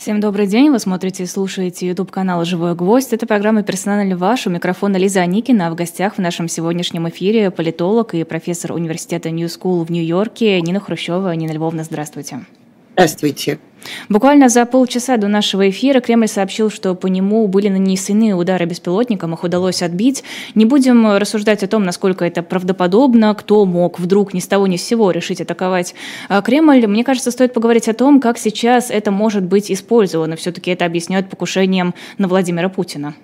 Всем добрый день. Вы смотрите и слушаете YouTube-канал «Живой гвоздь». Это программа «Персонально ваш». У микрофона Лиза Аникина. А в гостях в нашем сегодняшнем эфире политолог и профессор университета New School в Нью-Йорке Нина Хрущева. Нина Львовна, здравствуйте. Здравствуйте. Буквально за полчаса до нашего эфира Кремль сообщил, что по нему были нанесены удары беспилотником, их удалось отбить. Не будем рассуждать о том, насколько это правдоподобно, кто мог вдруг ни с того ни с сего решить атаковать а, Кремль. Мне кажется, стоит поговорить о том, как сейчас это может быть использовано. Все-таки это объясняют покушением на Владимира Путина.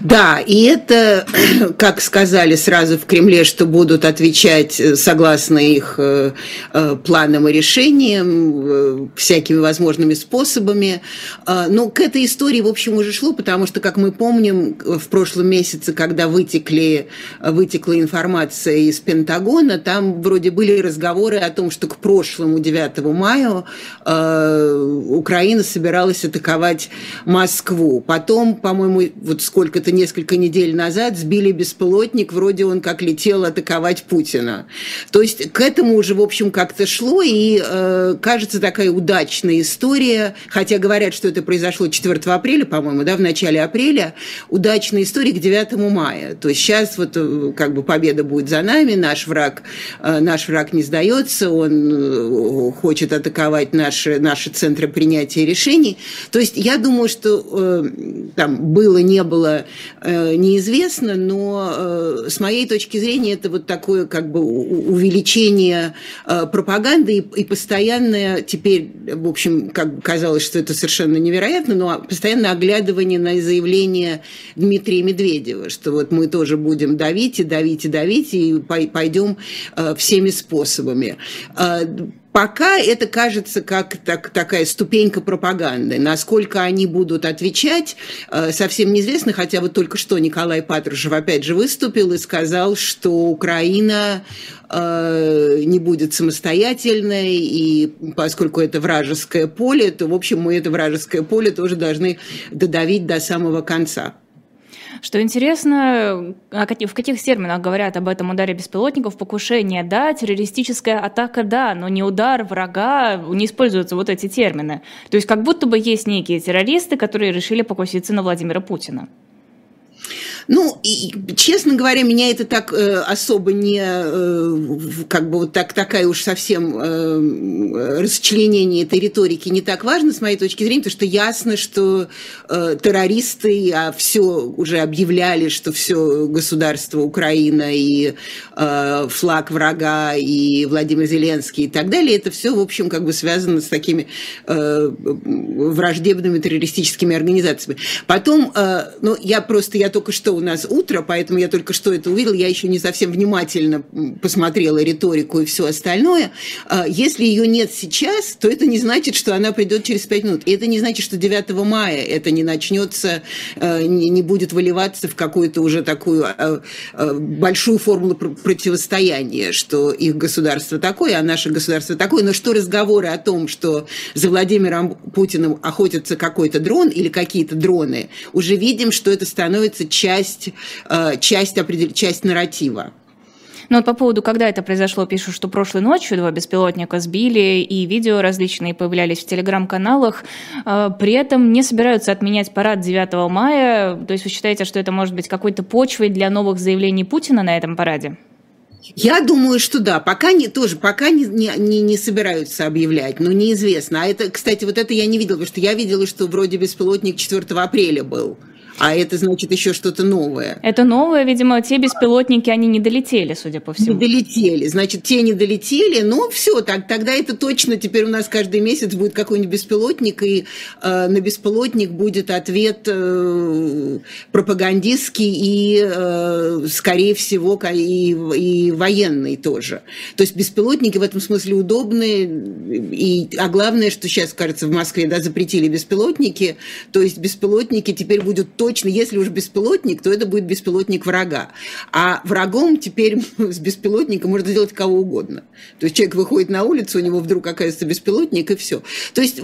Да, и это, как сказали сразу в Кремле, что будут отвечать э, согласно их э, э, планам и решениям, всякими возможными способами. Но к этой истории, в общем, уже шло, потому что, как мы помним, в прошлом месяце, когда вытекли, вытекла информация из Пентагона, там вроде были разговоры о том, что к прошлому 9 мая Украина собиралась атаковать Москву. Потом, по-моему, вот сколько это несколько недель назад, сбили беспилотник, вроде он как летел атаковать Путина. То есть к этому уже, в общем, как-то шло, и э, кажется такая удачная история, хотя говорят, что это произошло 4 апреля, по-моему, да, в начале апреля, удачная история к 9 мая. То есть сейчас вот э, как бы победа будет за нами, наш враг, э, наш враг не сдается, он э, хочет атаковать наши, наши центры принятия решений. То есть я думаю, что э, там было, не было неизвестно, но э, с моей точки зрения это вот такое как бы увеличение э, пропаганды и постоянное теперь, в общем, как казалось, что это совершенно невероятно, но постоянное оглядывание на заявление Дмитрия Медведева, что вот мы тоже будем давить и давить и давить и пойдем всеми способами Пока это кажется как так, такая ступенька пропаганды. Насколько они будут отвечать, э, совсем неизвестно, хотя вот только что Николай Патрушев опять же выступил и сказал, что Украина э, не будет самостоятельной, и поскольку это вражеское поле, то, в общем, мы это вражеское поле тоже должны додавить до самого конца. Что интересно, в каких терминах говорят об этом ударе беспилотников? Покушение, да, террористическая атака, да, но не удар врага, не используются вот эти термины. То есть как будто бы есть некие террористы, которые решили покуситься на Владимира Путина. Ну, и, честно говоря, меня это так э, особо не, э, как бы вот так, такая уж совсем э, расчленение этой риторики не так важно с моей точки зрения, потому что ясно, что э, террористы, а все уже объявляли, что все государство Украина и э, флаг врага и Владимир Зеленский и так далее, это все, в общем, как бы связано с такими э, враждебными террористическими организациями. Потом, э, ну, я просто, я только что у нас утро, поэтому я только что это увидела, я еще не совсем внимательно посмотрела риторику и все остальное. А, если ее нет сейчас, то это не значит, что она придет через пять минут. И это не значит, что 9 мая это не начнется, а, не будет выливаться в какую-то уже такую а, большую формулу противостояния, что их государство такое, а наше государство такое. Но что разговоры о том, что за Владимиром Путиным охотится какой-то дрон или какие-то дроны, уже видим, что это становится частью часть, э, часть, часть нарратива. Ну вот по поводу, когда это произошло, пишут, что прошлой ночью два беспилотника сбили, и видео различные появлялись в телеграм-каналах. Э, при этом не собираются отменять парад 9 мая. То есть вы считаете, что это может быть какой-то почвой для новых заявлений Путина на этом параде? Я думаю, что да, пока не тоже, пока не, не, не собираются объявлять, но неизвестно. А это, кстати, вот это я не видела, потому что я видела, что вроде беспилотник 4 апреля был. А это значит еще что-то новое. Это новое, видимо, те беспилотники, они не долетели, судя по всему. Не долетели. Значит, те не долетели, но все, так, тогда это точно теперь у нас каждый месяц будет какой-нибудь беспилотник, и э, на беспилотник будет ответ э, пропагандистский и, э, скорее всего, и, и военный тоже. То есть беспилотники в этом смысле удобны, и, а главное, что сейчас, кажется, в Москве да, запретили беспилотники, то есть беспилотники теперь будут точно, если уж беспилотник, то это будет беспилотник врага. А врагом теперь с беспилотником можно сделать кого угодно. То есть человек выходит на улицу, у него вдруг оказывается беспилотник, и все. То есть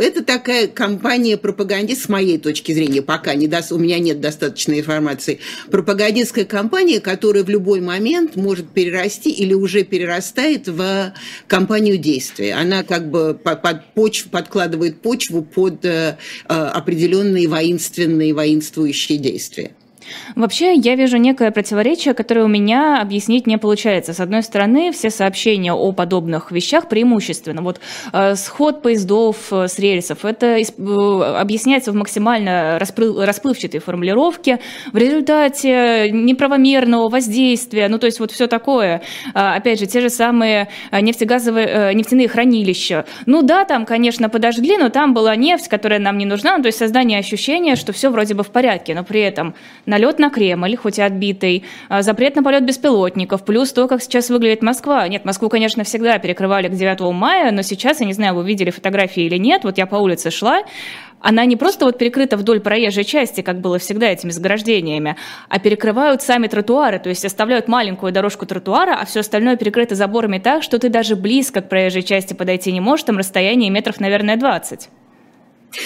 это такая кампания пропагандист, с моей точки зрения, пока не даст, у меня нет достаточной информации, пропагандистская кампания, которая в любой момент может перерасти или уже перерастает в кампанию действия. Она как бы под почву, подкладывает почву под э, э, определенные воинственные, воинствующие действия. Вообще, я вижу некое противоречие, которое у меня объяснить не получается. С одной стороны, все сообщения о подобных вещах преимущественно. Вот э, сход поездов э, с рельсов, это э, объясняется в максимально расплыв, расплывчатой формулировке. В результате неправомерного воздействия, ну то есть вот все такое. Э, опять же, те же самые э, нефтегазовые, э, нефтяные хранилища. Ну да, там, конечно, подожгли, но там была нефть, которая нам не нужна. Ну, то есть создание ощущения, что все вроде бы в порядке, но при этом налет на Кремль, хоть и отбитый, а, запрет на полет беспилотников, плюс то, как сейчас выглядит Москва. Нет, Москву, конечно, всегда перекрывали к 9 мая, но сейчас, я не знаю, вы видели фотографии или нет, вот я по улице шла, она не просто вот перекрыта вдоль проезжей части, как было всегда этими заграждениями, а перекрывают сами тротуары, то есть оставляют маленькую дорожку тротуара, а все остальное перекрыто заборами так, что ты даже близко к проезжей части подойти не можешь, там расстояние метров, наверное, 20.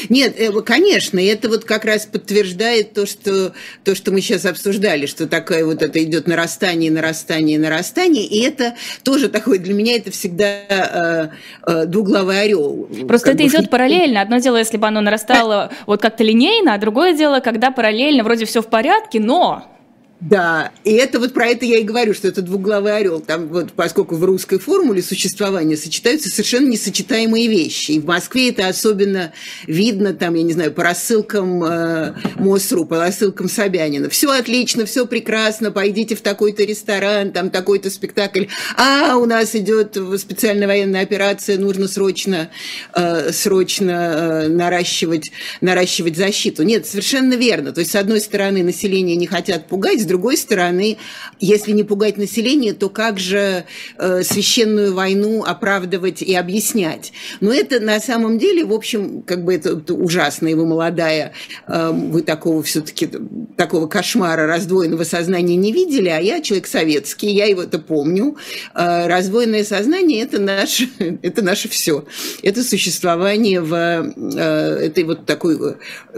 Нет, э, конечно, это вот как раз подтверждает то, что, то, что мы сейчас обсуждали, что такое вот это идет нарастание, нарастание, нарастание, и это тоже такое, для меня это всегда э, э, двуглавый орел. Просто это бы. идет параллельно. Одно дело, если бы оно нарастало вот как-то линейно, а другое дело, когда параллельно вроде все в порядке, но да, и это вот про это я и говорю, что это двуглавый орел. Там вот, поскольку в русской формуле существования сочетаются совершенно несочетаемые вещи. И в Москве это особенно видно, там, я не знаю, по рассылкам э, МОСРУ, по рассылкам Собянина. Все отлично, все прекрасно, пойдите в такой-то ресторан, там такой-то спектакль. А, у нас идет специальная военная операция, нужно срочно, э, срочно э, наращивать, наращивать защиту. Нет, совершенно верно. То есть, с одной стороны, население не хотят пугать, с другой стороны, если не пугать население, то как же э, священную войну оправдывать и объяснять? Но это на самом деле, в общем, как бы это, это ужасно, и вы молодая, э, вы такого все-таки, такого кошмара раздвоенного сознания не видели, а я человек советский, я его это помню. Э, раздвоенное сознание – это наше, это наше все. Это существование в э, этой вот такой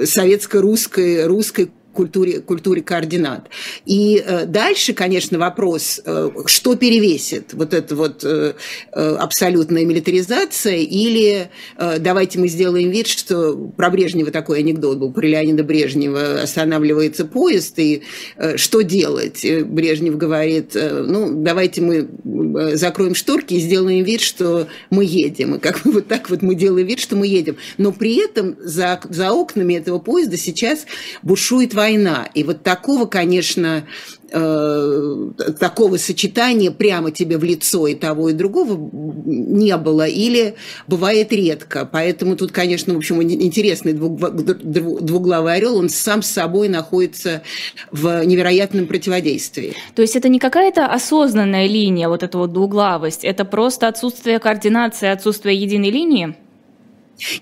советско-русской русской культуре, культуре координат. И э, дальше, конечно, вопрос, э, что перевесит? Вот эта вот э, абсолютная милитаризация или давайте мы сделаем вид, что про Брежнева такой анекдот был, про Леонида Брежнева останавливается поезд, и что делать? Брежнев говорит, ну, давайте мы закроем шторки и сделаем вид, что мы едем. И как бы вот так вот мы делаем вид, что мы едем. Но при этом за, за окнами этого поезда сейчас бушует война война. И вот такого, конечно, э, такого сочетания прямо тебе в лицо и того, и другого не было, или бывает редко. Поэтому тут, конечно, в общем, интересный двуглавый орел, он сам с собой находится в невероятном противодействии. То есть это не какая-то осознанная линия, вот эта вот двуглавость, это просто отсутствие координации, отсутствие единой линии?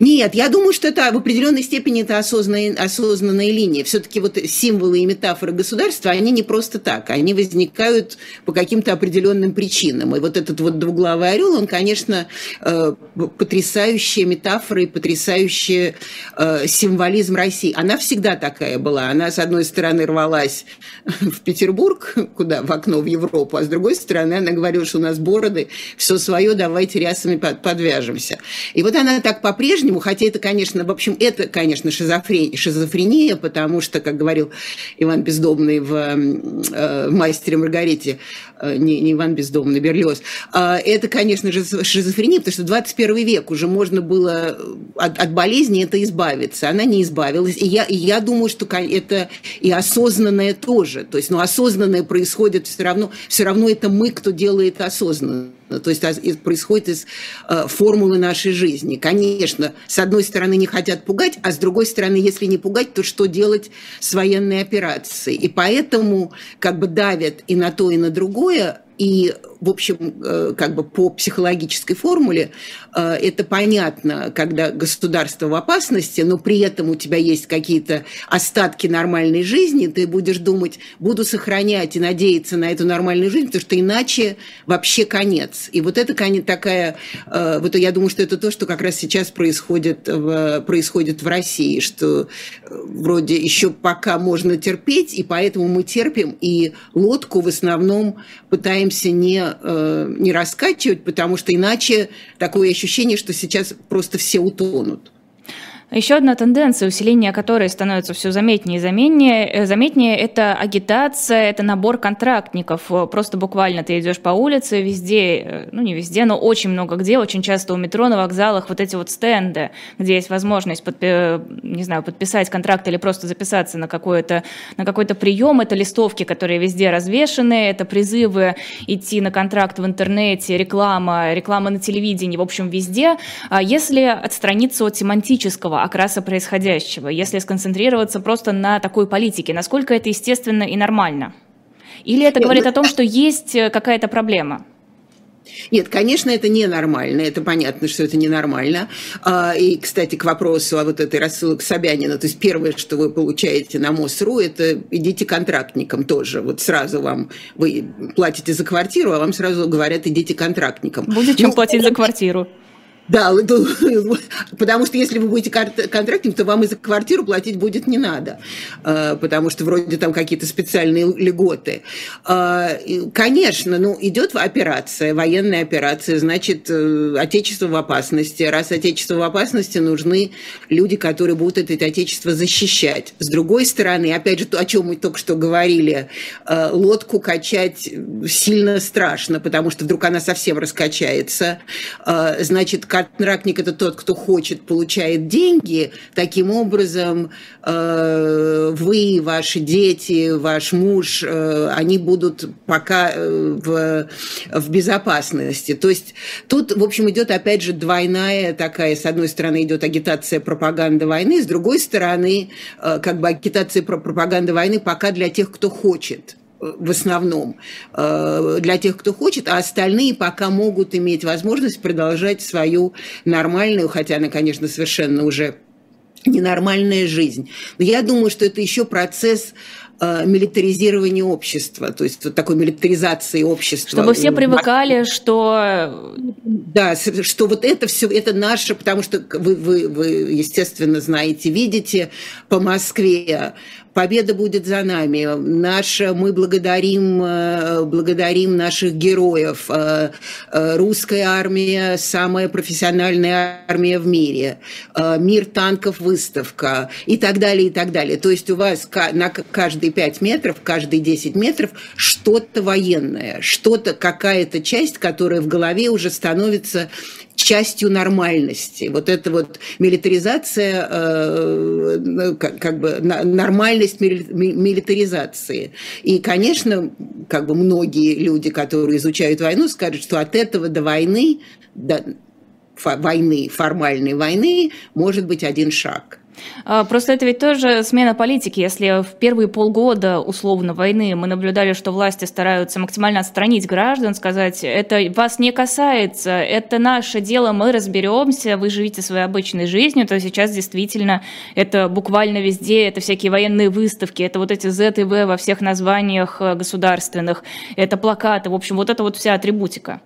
Нет, я думаю, что это в определенной степени это осознанная, осознанная линия. Все-таки вот символы и метафоры государства, они не просто так, они возникают по каким-то определенным причинам. И вот этот вот двуглавый орел, он, конечно, э, потрясающая метафора и потрясающий э, символизм России. Она всегда такая была. Она, с одной стороны, рвалась в Петербург, куда, в окно в Европу, а с другой стороны, она говорила, что у нас бороды, все свое, давайте рясами подвяжемся. И вот она так по по-прежнему, хотя это, конечно, в общем, это, конечно, шизофрения, шизофрения потому что, как говорил Иван Бездомный в, э, в «Мастере Маргарите», э, не, не Иван Бездомный, Берлиоз, э, это, конечно же, шизофрения, потому что 21 век уже можно было от, от болезни это избавиться. Она не избавилась. И я, и я думаю, что это и осознанное тоже. То есть, ну, осознанное происходит все равно, все равно это мы, кто делает осознанно. То есть происходит из э, формулы нашей жизни. Конечно, с одной стороны не хотят пугать, а с другой стороны, если не пугать, то что делать с военной операцией? И поэтому как бы давят и на то, и на другое, и в общем, как бы по психологической формуле это понятно, когда государство в опасности, но при этом у тебя есть какие-то остатки нормальной жизни, ты будешь думать, буду сохранять и надеяться на эту нормальную жизнь, потому что иначе вообще конец. И вот это такая, вот я думаю, что это то, что как раз сейчас происходит в, происходит в России, что вроде еще пока можно терпеть, и поэтому мы терпим, и лодку в основном пытаемся не, э, не раскачивать, потому что иначе такое ощущение, что сейчас просто все утонут. Еще одна тенденция, усиления которой становится все заметнее и заметнее, э, заметнее, это агитация, это набор контрактников. Просто буквально ты идешь по улице, везде, э, ну не везде, но очень много где, очень часто у метро, на вокзалах вот эти вот стенды, где есть возможность подпи- не знаю, подписать контракт или просто записаться на, какой-то, на какой-то прием. Это листовки, которые везде развешены, это призывы идти на контракт в интернете, реклама, реклама на телевидении, в общем, везде. А если отстраниться от семантического окраса происходящего, если сконцентрироваться просто на такой политике, насколько это естественно и нормально? Или это говорит ну, о том, что есть э, какая-то проблема? Нет, конечно, это ненормально, это понятно, что это ненормально. А, и, кстати, к вопросу о вот этой рассылке Собянина, то есть первое, что вы получаете на МОСРУ, это идите контрактникам тоже. Вот сразу вам, вы платите за квартиру, а вам сразу говорят, идите контрактникам. Будет чем ну, платить за квартиру. Да, потому что если вы будете контрактником, то вам и за квартиру платить будет не надо, а, потому что вроде там какие-то специальные льготы. А, конечно, ну, идет операция, военная операция, значит, э, отечество в опасности. Раз отечество в опасности, нужны люди, которые будут это отечество защищать. С другой стороны, опять же, то, о чем мы только что говорили, э, лодку качать сильно страшно, потому что вдруг она совсем раскачается. Значит, контрактник – это тот, кто хочет, получает деньги. Таким образом, э, вы, ваши дети, ваш муж, э, они будут пока э, в, в безопасности. То есть тут, в общем, идет опять же двойная такая, с одной стороны, идет агитация пропаганда войны, с другой стороны, как бы агитация пропаганда войны пока для тех, кто хочет в основном э, для тех, кто хочет, а остальные пока могут иметь возможность продолжать свою нормальную, хотя она, конечно, совершенно уже ненормальная жизнь. Но я думаю, что это еще процесс э, милитаризирования общества, то есть вот такой милитаризации общества. Чтобы все привыкали, что... Да, что вот это все, это наше, потому что вы, вы, вы естественно, знаете, видите, по Москве победа будет за нами. Наш, мы благодарим, э, благодарим наших героев. Э, э, русская армия – самая профессиональная армия в мире. Мир танков – выставка и так далее, и так далее. То есть у вас на каждые 5 метров, каждые 10 метров что-то военное, что-то, какая-то часть, которая в голове уже становится частью нормальности. Вот эта вот милитаризация, э, как, как бы нормальность милитаризации. И, конечно, как бы многие люди, которые изучают войну, скажут, что от этого до войны, до войны, формальной войны, может быть один шаг – просто это ведь тоже смена политики. Если в первые полгода условно войны мы наблюдали, что власти стараются максимально отстранить граждан, сказать, это вас не касается, это наше дело, мы разберемся, вы живите своей обычной жизнью, то сейчас действительно это буквально везде, это всякие военные выставки, это вот эти ЗТВ во всех названиях э, государственных, это плакаты, в общем, вот это вот вся атрибутика.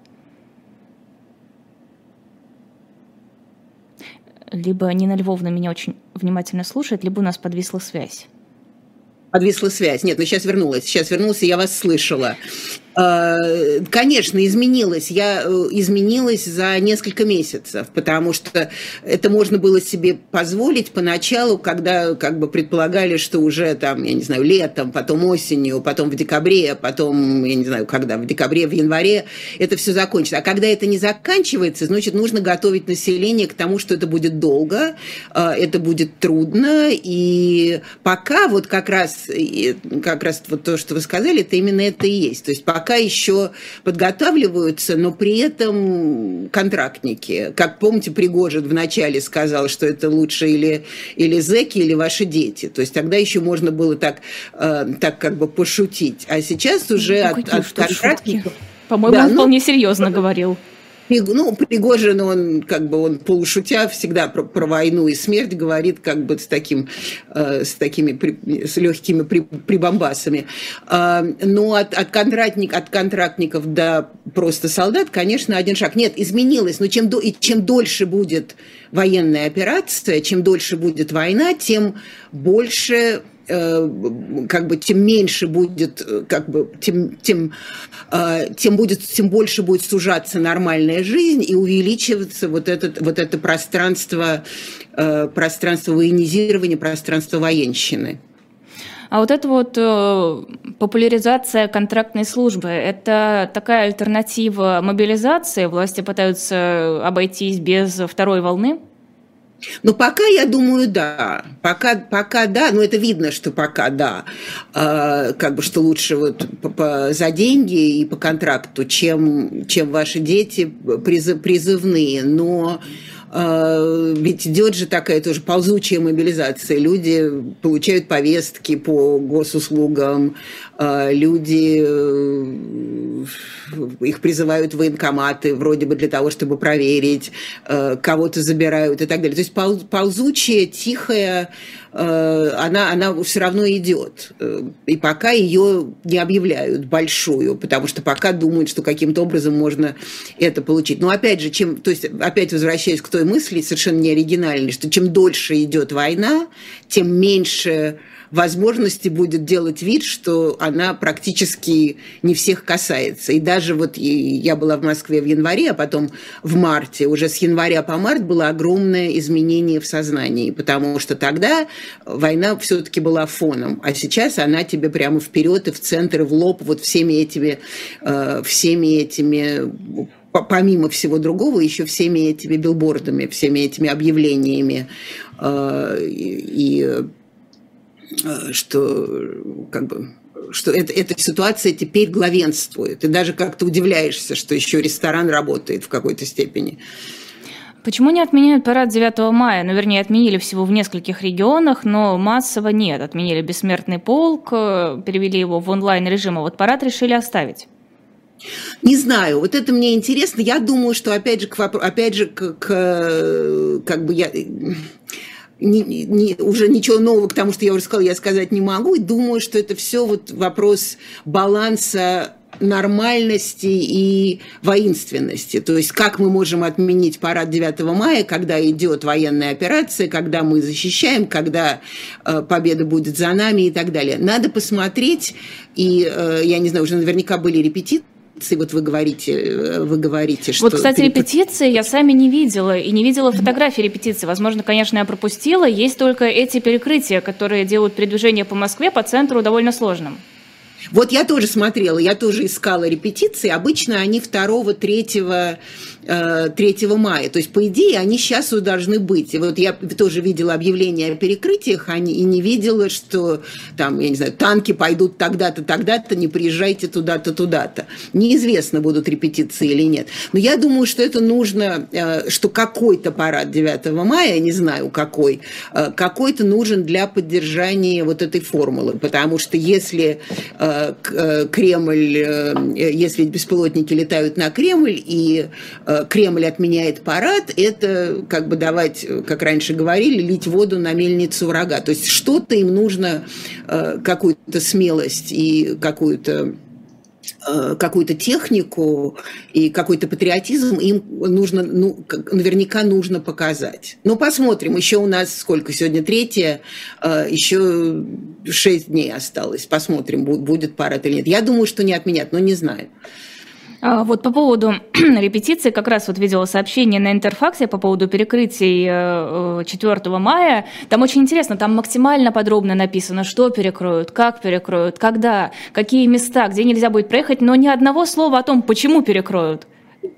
Либо Нина Львовна меня очень внимательно слушает, либо у нас подвисла связь. Подвисла связь. Нет, ну сейчас вернулась. Сейчас вернулась, и я вас слышала. Э, конечно, изменилась. Я э, изменилась за несколько месяцев, потому что это можно было себе позволить поначалу, когда как бы предполагали, что уже там, я не знаю, летом, потом осенью, потом в декабре, потом, я не знаю, когда, в декабре, в январе это все закончится. А когда это не заканчивается, значит, нужно готовить население к тому, что это будет долго, э, это будет трудно, и пока вот как раз, как раз вот то, что вы сказали, это именно это и есть. То есть пока пока еще подготавливаются, но при этом контрактники. Как помните, Пригожин вначале сказал, что это лучше или, или зэки, или ваши дети. То есть тогда еще можно было так, э, так как бы пошутить. А сейчас уже ну, от, от контрактников... По-моему, да, он ну, вполне серьезно говорил. Ну, Пригожин, он как бы он полушутя всегда про, про войну и смерть говорит как бы с таким, э, с такими при, с легкими при, прибамбасами. Э, но от, от, контрактник, от контрактников до просто солдат, конечно, один шаг. Нет, изменилось, но чем, до, и чем дольше будет военная операция, чем дольше будет война, тем больше как бы тем меньше будет, э, как бы тем, тем, э, тем, будет, тем больше будет сужаться нормальная жизнь и увеличиваться вот, этот, вот это пространство, пространство военизирования, пространство военщины. А вот эта вот э, популяризация контрактной службы, это такая альтернатива мобилизации? Власти пытаются обойтись без второй волны? Ну, пока, я думаю, да. Пока, пока да, но это видно, что пока да. А, как бы, что лучше вот по, по, за деньги и по контракту, чем, чем ваши дети призыв, призывные. Но а, ведь идет же такая тоже ползучая мобилизация. Люди получают повестки по госуслугам, люди э, их призывают в военкоматы вроде бы для того, чтобы проверить, э, кого-то забирают и так далее. То есть ползучая, тихая, э, она, она все равно идет. И пока ее не объявляют большую, потому что пока думают, что каким-то образом можно это получить. Но опять же, чем, то есть опять возвращаясь к той мысли, совершенно не оригинальной, что чем дольше идет война, тем меньше возможности будет делать вид, что она практически не всех касается. И даже вот я была в Москве в январе, а потом в марте, уже с января по март было огромное изменение в сознании, потому что тогда война все-таки была фоном, а сейчас она тебе прямо вперед и в центр, и в лоб вот всеми этими, э, всеми этими помимо всего другого, еще всеми этими билбордами, всеми этими объявлениями э, и что как бы что это, эта ситуация теперь главенствует. И даже как-то удивляешься, что еще ресторан работает в какой-то степени. Почему не отменяют парад 9 мая? Ну, вернее, отменили всего в нескольких регионах, но массово нет. Отменили бессмертный полк, э, перевели его в онлайн-режим, а вот парад решили оставить. Не знаю, вот это мне интересно. Я думаю, что опять же, к, опять же, к, к как бы я не, не, уже ничего нового к тому, что я уже сказала, я сказать не могу. И думаю, что это все вот вопрос баланса нормальности и воинственности. То есть как мы можем отменить парад 9 мая, когда идет военная операция, когда мы защищаем, когда э, победа будет за нами и так далее. Надо посмотреть, и э, я не знаю, уже наверняка были репетиции, репетиции, вот вы говорите, э, вы говорите, что... Вот, кстати, репетиции я сами не видела, и не видела фотографии репетиции. Возможно, конечно, я пропустила. Есть только эти перекрытия, которые делают передвижение по Москве, по центру довольно сложным. Вот я тоже смотрела, я тоже искала репетиции. Обычно они 2-3 3 э, мая. То есть, по идее, они сейчас должны быть. И вот я тоже видела объявление о перекрытиях, они, и не видела, что там, я не знаю, танки пойдут тогда-то, тогда-то, не приезжайте туда-то, туда-то. Неизвестно, будут репетиции или нет. Но я думаю, что это нужно, э, что какой-то парад 9 мая, не знаю какой, э, какой-то нужен для поддержания вот этой формулы. Потому что если Кремль, если беспилотники летают на Кремль, и Кремль отменяет парад, это как бы давать, как раньше говорили, лить воду на мельницу врага. То есть что-то им нужно, э, какую-то смелость и какую-то э, какую-то технику и какой-то патриотизм им нужно, ну, наверняка нужно показать. Ну, посмотрим. Еще у нас сколько? Сегодня третье, еще шесть дней осталось. Посмотрим, будет парад или нет. Я думаю, что не отменят, но не знаю. А, вот по поводу репетиции, как раз вот видела сообщение на Интерфаксе по поводу перекрытий 4 э, мая. Там очень интересно, там максимально подробно написано, что перекроют, как перекроют, когда, какие места, где нельзя будет проехать, но ни одного слова о том, почему перекроют.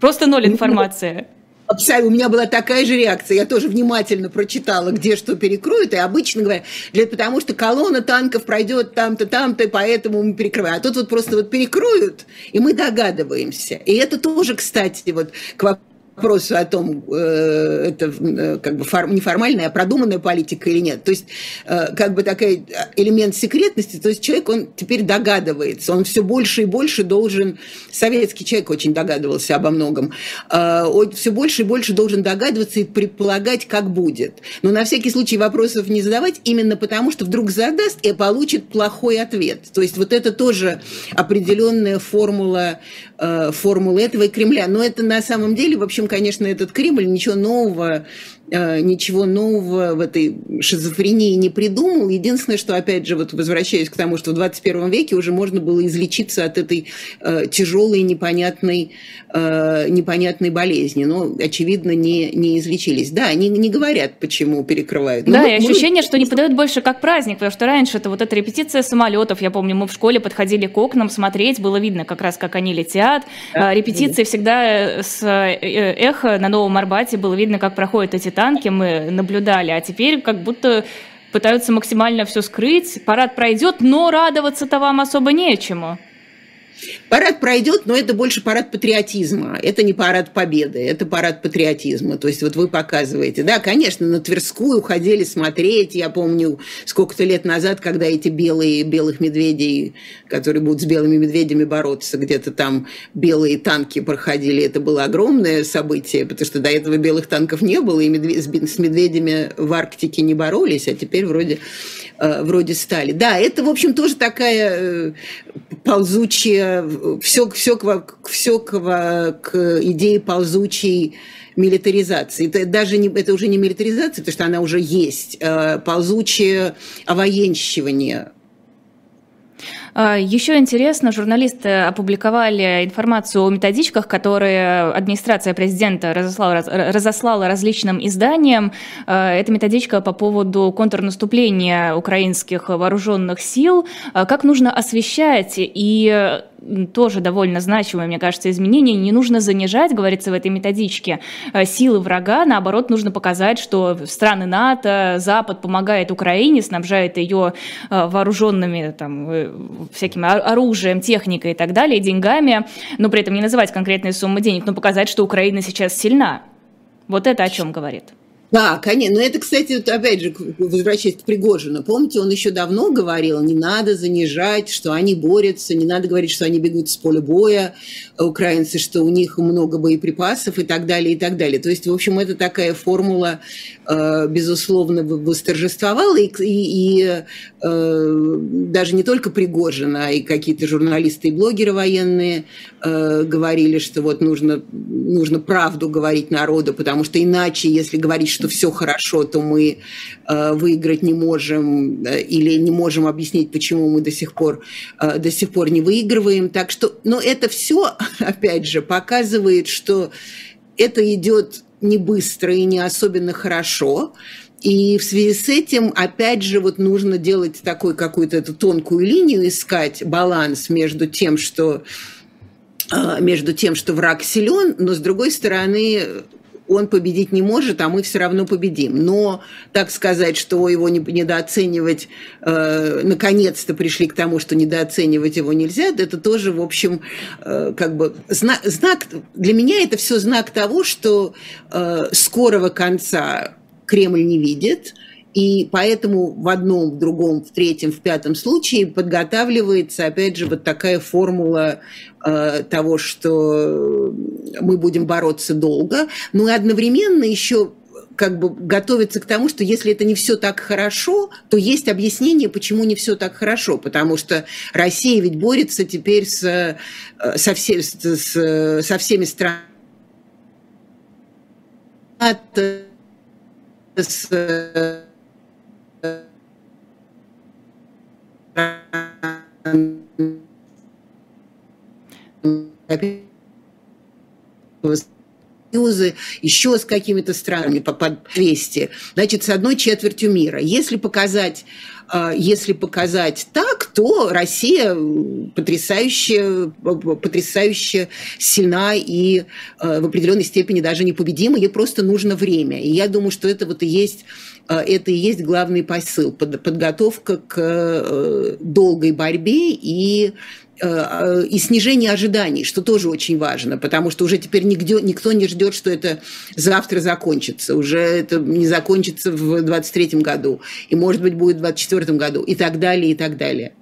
Просто ноль ну, информации. Абсолютно. У меня была такая же реакция. Я тоже внимательно прочитала, где что перекроют. И обычно говорят, для, потому что колонна танков пройдет там-то, там-то, поэтому мы перекрываем. А тут вот просто вот перекроют, и мы догадываемся. И это тоже, кстати, вот к вопросу вопросу о том, э, это э, как бы фор, неформальная, а продуманная политика или нет. То есть э, как бы такой элемент секретности, то есть человек, он теперь догадывается, он все больше и больше должен, советский человек очень догадывался обо многом, он все больше и больше должен догадываться и предполагать, как будет. Но на всякий случай вопросов не задавать, именно потому, что вдруг задаст и получит плохой ответ. То есть вот это тоже определенная формула, формула этого и Кремля. Но это на самом деле, в общем, конечно, этот Кремль ничего нового Э, ничего нового в этой шизофрении не придумал. Единственное, что, опять же, вот возвращаясь к тому, что в 21 веке уже можно было излечиться от этой э, тяжелой, непонятной, э, непонятной болезни. Но, очевидно, не, не излечились. Да, они не говорят, почему перекрывают. Но да, мы, и ощущение, мы... что не подают больше как праздник, потому что раньше это вот эта репетиция самолетов, я помню, мы в школе подходили к окнам смотреть, было видно как раз, как они летят. Да, Репетиции да. всегда с эхо на Новом Арбате было видно, как проходят эти танки мы наблюдали, а теперь как будто пытаются максимально все скрыть. Парад пройдет, но радоваться-то вам особо нечему. Парад пройдет, но это больше парад патриотизма. Это не парад победы, это парад патриотизма. То есть вот вы показываете. Да, конечно, на Тверскую ходили смотреть. Я помню сколько-то лет назад, когда эти белые, белых медведей, которые будут с белыми медведями бороться, где-то там белые танки проходили. Это было огромное событие, потому что до этого белых танков не было, и медведь, с медведями в Арктике не боролись, а теперь вроде, э, вроде стали. Да, это, в общем, тоже такая э, ползучая все, все, к, все к, к идее ползучей милитаризации. Это даже не, это уже не милитаризация, потому что она уже есть. Э, ползучее овоенщивание а, Еще интересно, журналисты опубликовали информацию о методичках, которые администрация президента разослала, разослала различным изданиям. А, это методичка по поводу контрнаступления украинских вооруженных сил, а, как нужно освещать и тоже довольно значимое, мне кажется, изменение. Не нужно занижать, говорится в этой методичке, силы врага. Наоборот, нужно показать, что страны НАТО, Запад помогает Украине, снабжает ее вооруженными там, э, всяким оружием, техникой и так далее, деньгами, но при этом не называть конкретные суммы денег, но показать, что Украина сейчас сильна. Вот это о чем говорит. Да, конечно. Но это, кстати, вот опять же, возвращаясь к Пригожину. Помните, он еще давно говорил, не надо занижать, что они борются, не надо говорить, что они бегут с поля боя, украинцы, что у них много боеприпасов и так далее, и так далее. То есть, в общем, это такая формула, э, безусловно, восторжествовала, и, и, и э, даже не только Пригожина, а и какие-то журналисты и блогеры военные э, говорили, что вот нужно, нужно правду говорить народу, потому что иначе, если говорить, что все хорошо, то мы э, выиграть не можем э, или не можем объяснить, почему мы до сих пор, э, до сих пор не выигрываем. Так что, но это все, опять же, показывает, что это идет не быстро и не особенно хорошо. И в связи с этим, опять же, вот нужно делать такую какую-то эту тонкую линию, искать баланс между тем, что между тем, что враг силен, но с другой стороны он победить не может, а мы все равно победим. Но так сказать, что его не, недооценивать, э, наконец-то пришли к тому, что недооценивать его нельзя, это тоже, в общем, э, как бы знак, знак, для меня это все знак того, что э, скорого конца Кремль не видит, и поэтому в одном, в другом, в третьем, в пятом случае подготавливается, опять же, вот такая формула э, того, что мы будем бороться долго, но и одновременно еще как бы готовиться к тому, что если это не все так хорошо, то есть объяснение, почему не все так хорошо, потому что Россия ведь борется теперь с, э, со, все, с, со всеми странами Союзы, еще с какими-то странами по 200, значит, с одной четвертью мира. Если показать, а, если показать так, то Россия потрясающе, потрясающе сильна и в определенной степени даже непобедима, ей просто нужно время. И я думаю, что это вот и есть это и есть главный посыл – подготовка к э, долгой борьбе и э, и снижение ожиданий, что тоже очень важно, потому что уже теперь нигде, никто не ждет, что это завтра закончится, уже это не закончится в 2023 году, и, может быть, будет в 2024 году, и так далее, и так далее.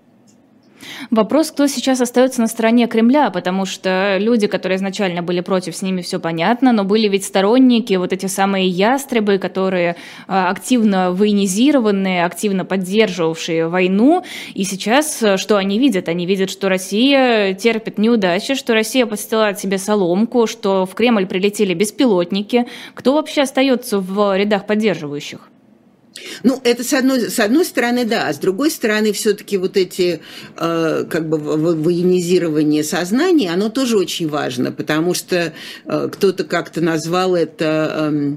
Вопрос, кто сейчас остается на стороне Кремля, потому что люди, которые изначально были против, с ними все понятно, но были ведь сторонники, вот эти самые ястребы, которые а, активно военизированные, активно поддерживавшие войну, и сейчас э, что они видят? Они видят, что Россия терпит неудачи, что Россия подстилает себе соломку, что в Кремль прилетели беспилотники. Кто вообще остается в рядах поддерживающих? Ну, это с одной, с одной стороны, да, а с другой стороны, все-таки вот эти, э, как бы, военизирование сознания, оно тоже очень важно, потому что э, кто-то как-то назвал это... Э,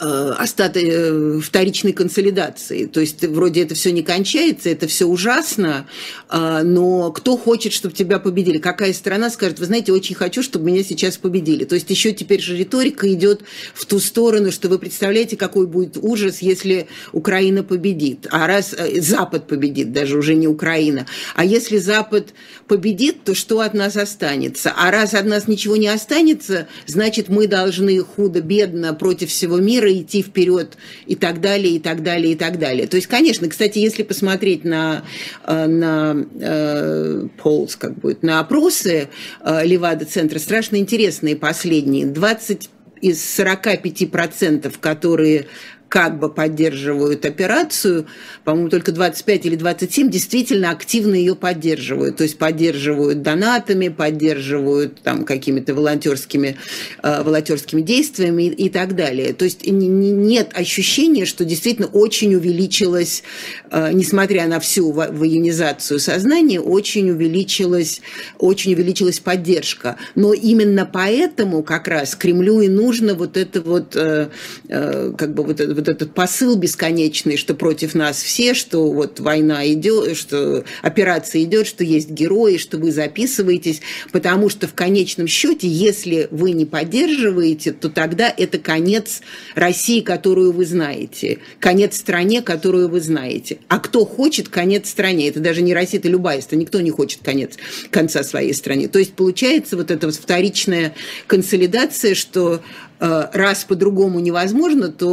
Э, остаток э, вторичной консолидации. То есть вроде это все не кончается, это все ужасно, а, но кто хочет, чтобы тебя победили? Какая страна скажет, вы знаете, очень хочу, чтобы меня сейчас победили. То есть еще теперь же риторика идет в ту сторону, что вы представляете, какой будет ужас, если Украина победит. А раз э, Запад победит, даже уже не Украина. А если Запад победит, то что от нас останется? А раз от нас ничего не останется, значит мы должны худо-бедно против всего мира идти вперед и так далее, и так далее, и так далее. То есть, конечно, кстати, если посмотреть на, э, на э, polls, как будет, на опросы э, Левада-центра, страшно интересные последние. 20 из 45%, которые как бы поддерживают операцию, по-моему, только 25 или 27 действительно активно ее поддерживают, то есть поддерживают донатами, поддерживают там какими-то волонтерскими, э, волонтерскими действиями и, так далее. То есть не, не, нет ощущения, что действительно очень увеличилось, э, несмотря на всю военизацию сознания, очень увеличилась, очень увеличилась поддержка. Но именно поэтому как раз Кремлю и нужно вот это вот, э, как бы вот это вот этот посыл бесконечный, что против нас все, что вот война идет, что операция идет, что есть герои, что вы записываетесь, потому что в конечном счете, если вы не поддерживаете, то тогда это конец России, которую вы знаете, конец стране, которую вы знаете. А кто хочет конец стране? Это даже не Россия, это любая страна, никто не хочет конец, конца своей стране. То есть получается вот эта вот вторичная консолидация, что раз по-другому невозможно, то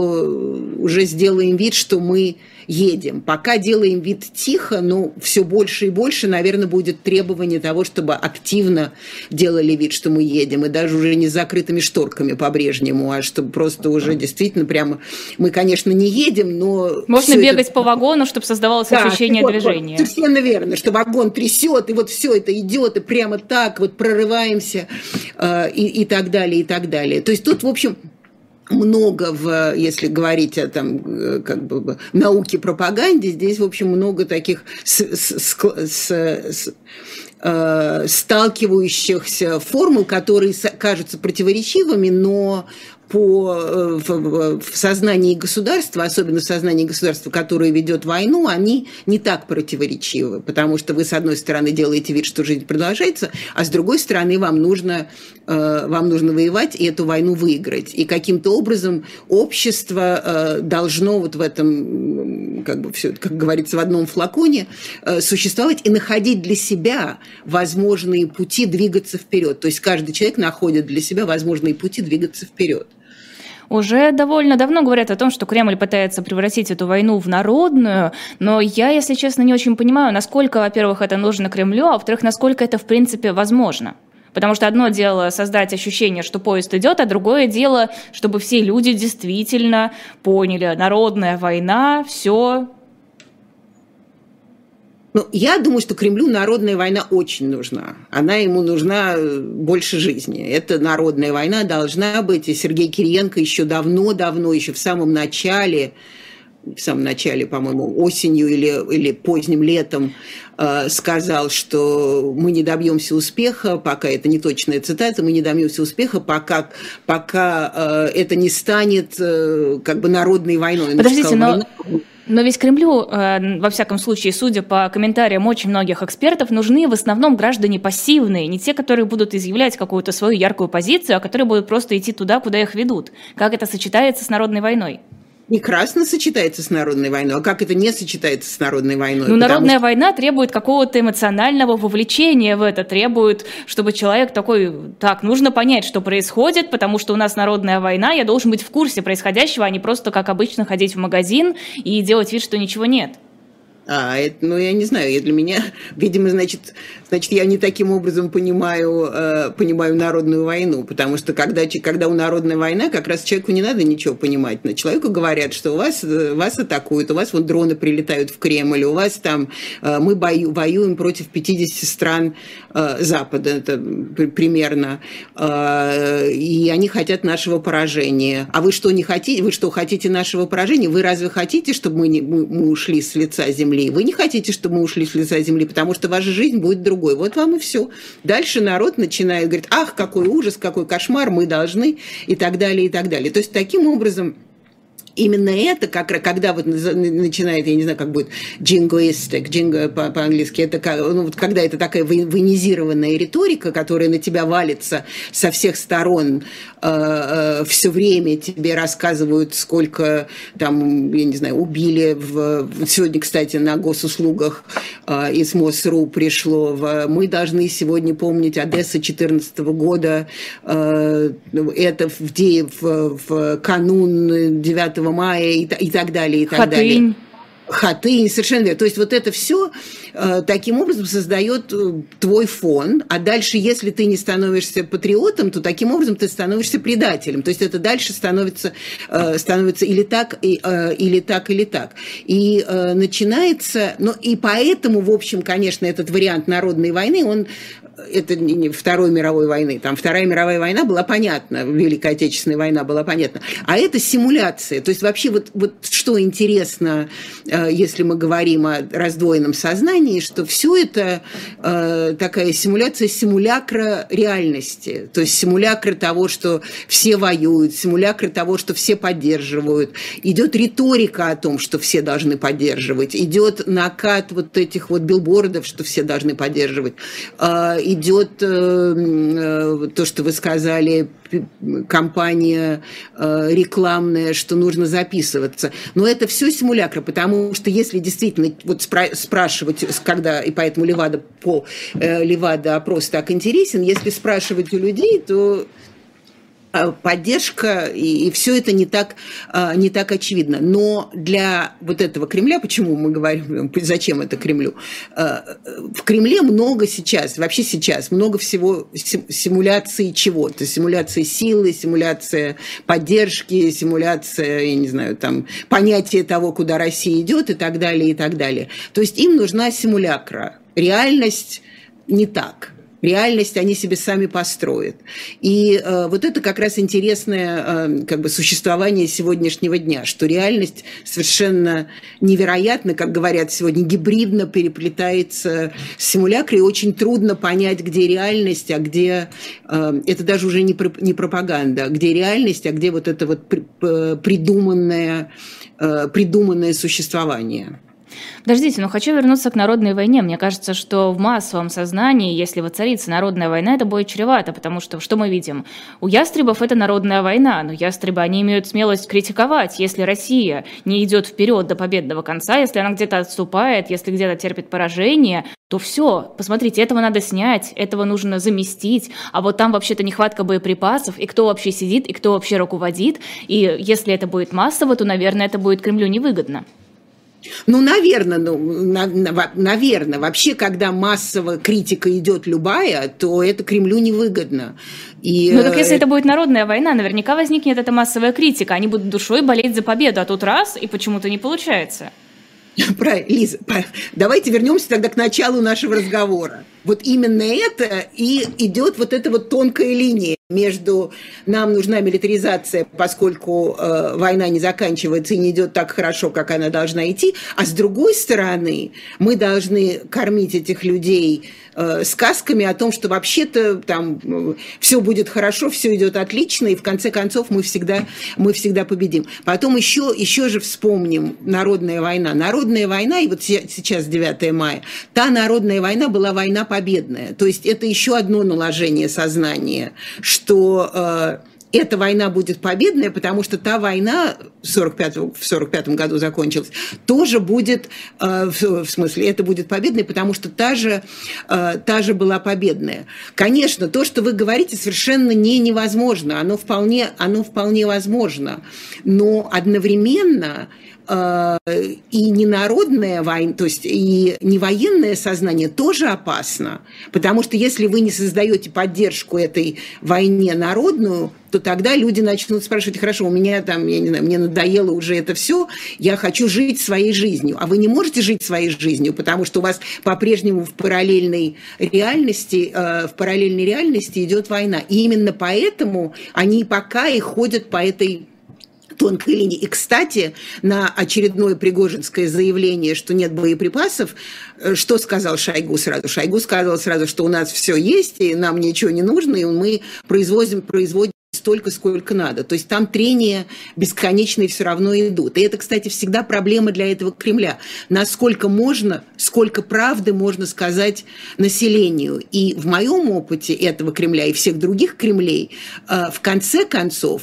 уже сделаем вид, что мы едем. Пока делаем вид тихо, но все больше и больше, наверное, будет требование того, чтобы активно делали вид, что мы едем, и даже уже не с закрытыми шторками по-прежнему, а чтобы просто уже действительно прямо... Мы, конечно, не едем, но... Можно бегать это... по вагону, чтобы создавалось да, ощущение вот, движения. Вот, совершенно верно, что вагон трясет, и вот все это идет, и прямо так вот прорываемся, э, и, и так далее, и так далее. То есть тут, в общем, много в, если говорить о там, э, как бы, науке пропаганде, здесь, в общем, много таких с, с, с, с, э, сталкивающихся формул, которые кажутся противоречивыми, но по, э, в, в сознании государства, особенно в сознании государства, которое ведет войну, они не так противоречивы, потому что вы, с одной стороны, делаете вид, что жизнь продолжается, а с другой стороны, вам нужно, э, вам нужно воевать и эту войну выиграть. И каким-то образом общество э, должно вот в этом, как бы все, как говорится, в одном флаконе существовать и находить для себя возможные пути двигаться вперед. То есть каждый человек находит для себя возможные пути двигаться вперед. Уже довольно давно говорят о том, что Кремль пытается превратить эту войну в народную, но я, если честно, не очень понимаю, насколько, во-первых, это нужно Кремлю, а во-вторых, насколько это, в принципе, возможно. Потому что одно дело создать ощущение, что поезд идет, а другое дело, чтобы все люди действительно поняли, народная война, все, ну, я думаю, что Кремлю народная война очень нужна. Она ему нужна э, больше жизни. Эта народная война должна быть. И Сергей Кириенко еще давно-давно, еще в самом начале, в самом начале, по-моему, осенью или, или поздним летом э, сказал, что мы не добьемся успеха, пока это не точная цитата, мы не добьемся успеха, пока, пока э, это не станет э, как бы народной войной. Подождите, сказал, но... Но ведь Кремлю, э, во всяком случае, судя по комментариям очень многих экспертов, нужны в основном граждане пассивные, не те, которые будут изъявлять какую-то свою яркую позицию, а которые будут просто идти туда, куда их ведут. Как это сочетается с народной войной? Прекрасно сочетается с народной войной. А как это не сочетается с народной войной? Ну, народная что... война требует какого-то эмоционального вовлечения в это, требует, чтобы человек такой, так, нужно понять, что происходит, потому что у нас народная война, я должен быть в курсе происходящего, а не просто, как обычно, ходить в магазин и делать вид, что ничего нет. А, это, ну, я не знаю, для меня, видимо, значит, значит, я не таким образом понимаю, э, понимаю народную войну, потому что когда, когда у народной война, как раз человеку не надо ничего понимать. Но человеку говорят, что у вас, э, вас атакуют, у вас вот дроны прилетают в Кремль, у вас там, э, мы бою, воюем против 50 стран э, Запада, это примерно, э, и они хотят нашего поражения. А вы что, не хотите, вы что, хотите нашего поражения? Вы разве хотите, чтобы мы, не, мы, мы ушли с лица земли? Земли. Вы не хотите, чтобы мы ушли с лица земли, потому что ваша жизнь будет другой. Вот вам и все. Дальше народ начинает говорить, ах, какой ужас, какой кошмар, мы должны, и так далее, и так далее. То есть таким образом именно это, как, когда вот начинает, я не знаю, как будет jingoistic, jingo по-английски, это ну, вот когда это такая военизированная риторика, которая на тебя валится со всех сторон, э, э, все время тебе рассказывают, сколько там, я не знаю, убили. В, сегодня, кстати, на госуслугах э, из МОСРУ пришло, в, мы должны сегодня помнить Одесса 2014 года, э, это в, в, в канун 9 мая и, и так далее, и так Хатынь. далее. Хатынь, совершенно верно. То есть вот это все э, таким образом создает э, твой фон, а дальше, если ты не становишься патриотом, то таким образом ты становишься предателем. То есть это дальше становится, э, становится или так, и, э, или так, или так. И э, начинается, ну и поэтому, в общем, конечно, этот вариант народной войны, он это не Второй мировой войны. Там Вторая мировая война была понятна, Великая Отечественная война была понятна. А это симуляция. То есть вообще вот, вот что интересно, э, если мы говорим о раздвоенном сознании, что все это э, такая симуляция симулякра реальности. То есть симулякра того, что все воюют, симулякра того, что все поддерживают. Идет риторика о том, что все должны поддерживать. Идет накат вот этих вот билбордов, что все должны поддерживать э, идет э, э, то, что вы сказали, компания э, рекламная, что нужно записываться. Но это все симулякры, потому что если действительно вот спра- спрашивать, когда, и поэтому Левада по Левада опрос так интересен, если спрашивать у людей, то поддержка, и, и все это не так, э, не так очевидно. Но для вот этого Кремля, почему мы говорим, зачем это Кремлю? Э, в Кремле много сейчас, вообще сейчас, много всего симуляции чего-то. Симуляции силы, симуляция поддержки, симуляция, я не знаю, там, понятие того, куда Россия идет и так далее, и так далее. То есть им нужна симулякра. Реальность не так реальность они себе сами построят. И э, вот это как раз интересное э, как бы существование сегодняшнего дня, что реальность совершенно невероятно, как говорят сегодня, гибридно переплетается с симулякрой, и очень трудно понять, где реальность, а где... Э, это даже уже не, не пропаганда, а где реальность, а где вот это вот придуманное, э, придуманное существование. Подождите, но хочу вернуться к народной войне. Мне кажется, что в массовом сознании, если воцарится народная война, это будет чревато, потому что что мы видим? У ястребов это народная война, но ястребы, они имеют смелость критиковать, если Россия не идет вперед до победного конца, если она где-то отступает, если где-то терпит поражение, то все, посмотрите, этого надо снять, этого нужно заместить, а вот там вообще-то нехватка боеприпасов, и кто вообще сидит, и кто вообще руководит, и если это будет массово, то, наверное, это будет Кремлю невыгодно. Ну, наверное, ну, на, на, наверное. Вообще, когда массовая критика идет любая, то это Кремлю невыгодно. И, ну, так если э, это будет народная война, наверняка возникнет эта массовая критика. Они будут душой болеть за победу, а тут раз, и почему-то не получается. Правильно, Лиза, давайте вернемся тогда к началу нашего разговора. Вот именно это и идет вот эта вот тонкая линия между нам нужна милитаризация, поскольку э, война не заканчивается и не идет так хорошо, как она должна идти, а с другой стороны мы должны кормить этих людей э, сказками о том, что вообще-то там э, все будет хорошо, все идет отлично, и в конце концов мы всегда, мы всегда победим. Потом еще, еще же вспомним народная война. Народная война, и вот сейчас 9 мая, та народная война была война победная. То есть это еще одно наложение сознания, э, эта война будет победная, потому что та война в 45, в 45 году закончилась, тоже будет, э, в, смысле, это будет победной, потому что та же, э, та же была победная. Конечно, то, что вы говорите, совершенно не невозможно, оно вполне, оно вполне возможно, но одновременно и не народная война, то есть и не военное сознание тоже опасно, потому что если вы не создаете поддержку этой войне народную, то тогда люди начнут спрашивать, хорошо, у меня там, я не знаю, мне надоело уже это все, я хочу жить своей жизнью. А вы не можете жить своей жизнью, потому что у вас по-прежнему в параллельной реальности, э, в параллельной реальности идет война. И именно поэтому они пока и ходят по этой тонкой линии. И, кстати, на очередное пригожинское заявление, что нет боеприпасов, э, что сказал Шойгу сразу? Шойгу сказал сразу, что у нас все есть, и нам ничего не нужно, и мы производим, производим столько, сколько надо. То есть там трения бесконечные все равно идут. И это, кстати, всегда проблема для этого Кремля. Насколько можно, сколько правды можно сказать населению. И в моем опыте этого Кремля и всех других Кремлей, э, в конце концов,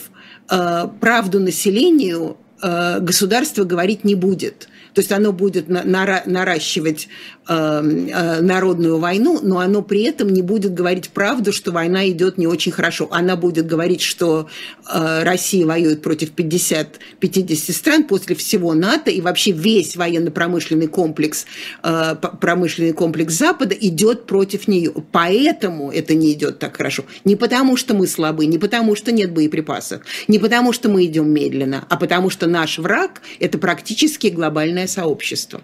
правду населению э, государство говорить не будет. То есть оно будет наращивать Эм, э, народную войну, но оно при этом не будет говорить правду, что война идет не очень хорошо. Она будет говорить, что э, Россия воюет против 50, 50 стран после всего НАТО, и вообще весь военно-промышленный комплекс, э, промышленный комплекс Запада идет против нее. Поэтому это не идет так хорошо. Не потому, что мы слабы, не потому, что нет боеприпасов, не потому, что мы идем медленно, а потому, что наш враг – это практически глобальное сообщество.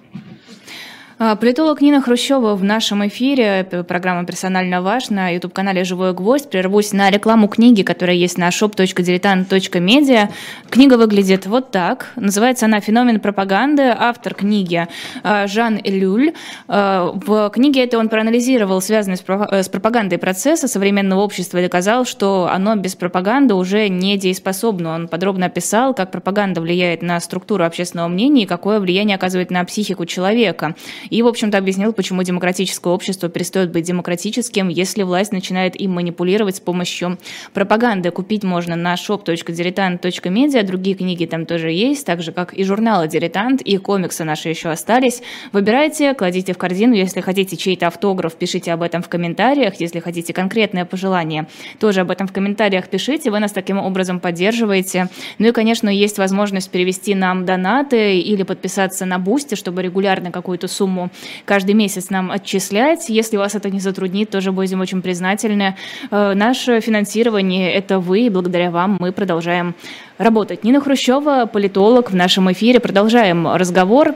А, политолог Нина Хрущева в нашем эфире, программа «Персонально ваш» на YouTube-канале «Живой гвоздь». Прервусь на рекламу книги, которая есть на shop.diletant.media. Книга выглядит вот так. Называется она «Феномен пропаганды». Автор книги а, Жан Элюль. А, в книге это он проанализировал связанный с пропагандой процесса современного общества и доказал, что оно без пропаганды уже не дееспособно. Он подробно описал, как пропаганда влияет на структуру общественного мнения и какое влияние оказывает на психику человека. И, в общем-то, объяснил, почему демократическое общество перестает быть демократическим, если власть начинает им манипулировать с помощью пропаганды. Купить можно на shop.diletant.media, другие книги там тоже есть, так же, как и журналы «Дилетант», и комиксы наши еще остались. Выбирайте, кладите в корзину, если хотите чей-то автограф, пишите об этом в комментариях, если хотите конкретное пожелание, тоже об этом в комментариях пишите, вы нас таким образом поддерживаете. Ну и, конечно, есть возможность перевести нам донаты или подписаться на Boosty, чтобы регулярно какую-то сумму каждый месяц нам отчислять. Если вас это не затруднит, тоже будем очень признательны. Э, наше финансирование – это вы, и благодаря вам мы продолжаем работать. Нина Хрущева, политолог, в нашем эфире. Продолжаем разговор.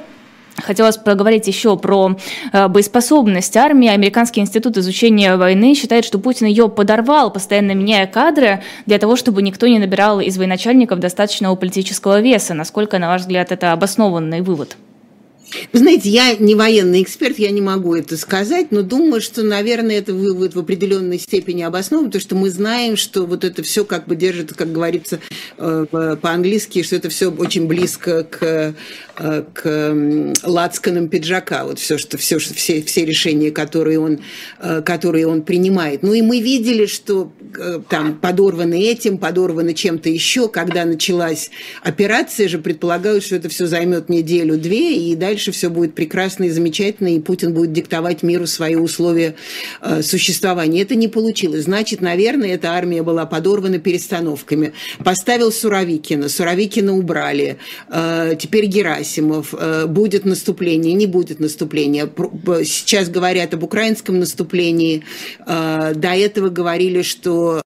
Хотелось поговорить еще про э, боеспособность армии. Американский институт изучения войны считает, что Путин ее подорвал, постоянно меняя кадры для того, чтобы никто не набирал из военачальников достаточного политического веса. Насколько, на ваш взгляд, это обоснованный вывод? Вы знаете, я не военный эксперт, я не могу это сказать, но думаю, что, наверное, это вывод в определенной степени обоснован, потому что мы знаем, что вот это все как бы держит, как говорится э, по-английски, что это все очень близко к, э, к лацканам пиджака, вот все, что, все, все, все решения, которые он, э, которые он принимает. Ну и мы видели, что там подорваны этим, подорваны чем-то еще, когда началась операция же, предполагалось, что это все займет неделю-две, и дальше дальше все будет прекрасно и замечательно, и Путин будет диктовать миру свои условия э, существования. Это не получилось. Значит, наверное, эта армия была подорвана перестановками. Поставил Суровикина, Суровикина убрали. Э, теперь Герасимов. Э, будет наступление, не будет наступления. Сейчас говорят об украинском наступлении. До этого говорили, что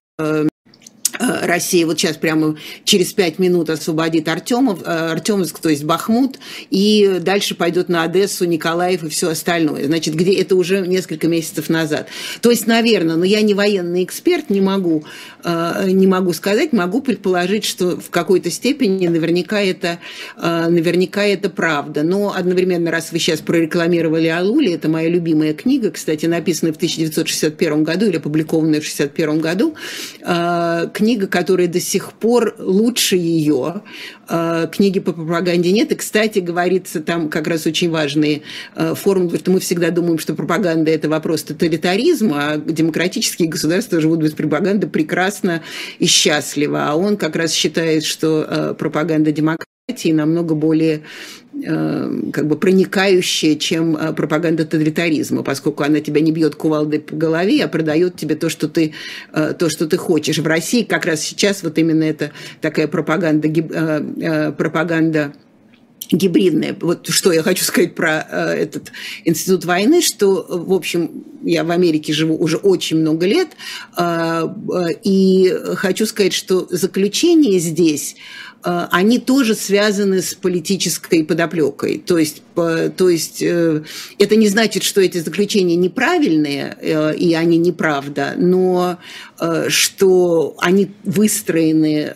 Россия вот сейчас прямо через пять минут освободит Артемов, э, Артемовск, то есть Бахмут, и дальше пойдет на Одессу, Николаев и все остальное. Значит, где это уже несколько месяцев назад. То есть, наверное, но я не военный эксперт, не могу, э, не могу сказать, могу предположить, что в какой-то степени наверняка это, наверняка это правда. Но одновременно, раз вы сейчас прорекламировали Алули, это моя любимая книга, кстати, написанная в 1961 году или опубликованная в 1961 году, книга, которая до сих пор лучше ее. Э, книги по пропаганде нет. И, кстати, говорится там как раз очень важные э, формулы, что мы всегда думаем, что пропаганда – это вопрос тоталитаризма, а демократические государства живут без пропаганды прекрасно и счастливо. А он как раз считает, что пропаганда демократии намного более как бы проникающая, чем пропаганда тоталитаризма, поскольку она тебя не бьет кувалдой по голове, а продает тебе то, что ты, то, что ты хочешь. В России как раз сейчас вот именно это такая пропаганда, пропаганда гибридная. Вот что я хочу сказать про э, этот институт войны, что, в общем, я в Америке живу уже очень много лет, э, и хочу сказать, что заключение здесь Э, они тоже связаны с политической подоплекой. То есть, то есть э, это не значит, что эти заключения неправильные э, и они неправда, но что они выстроены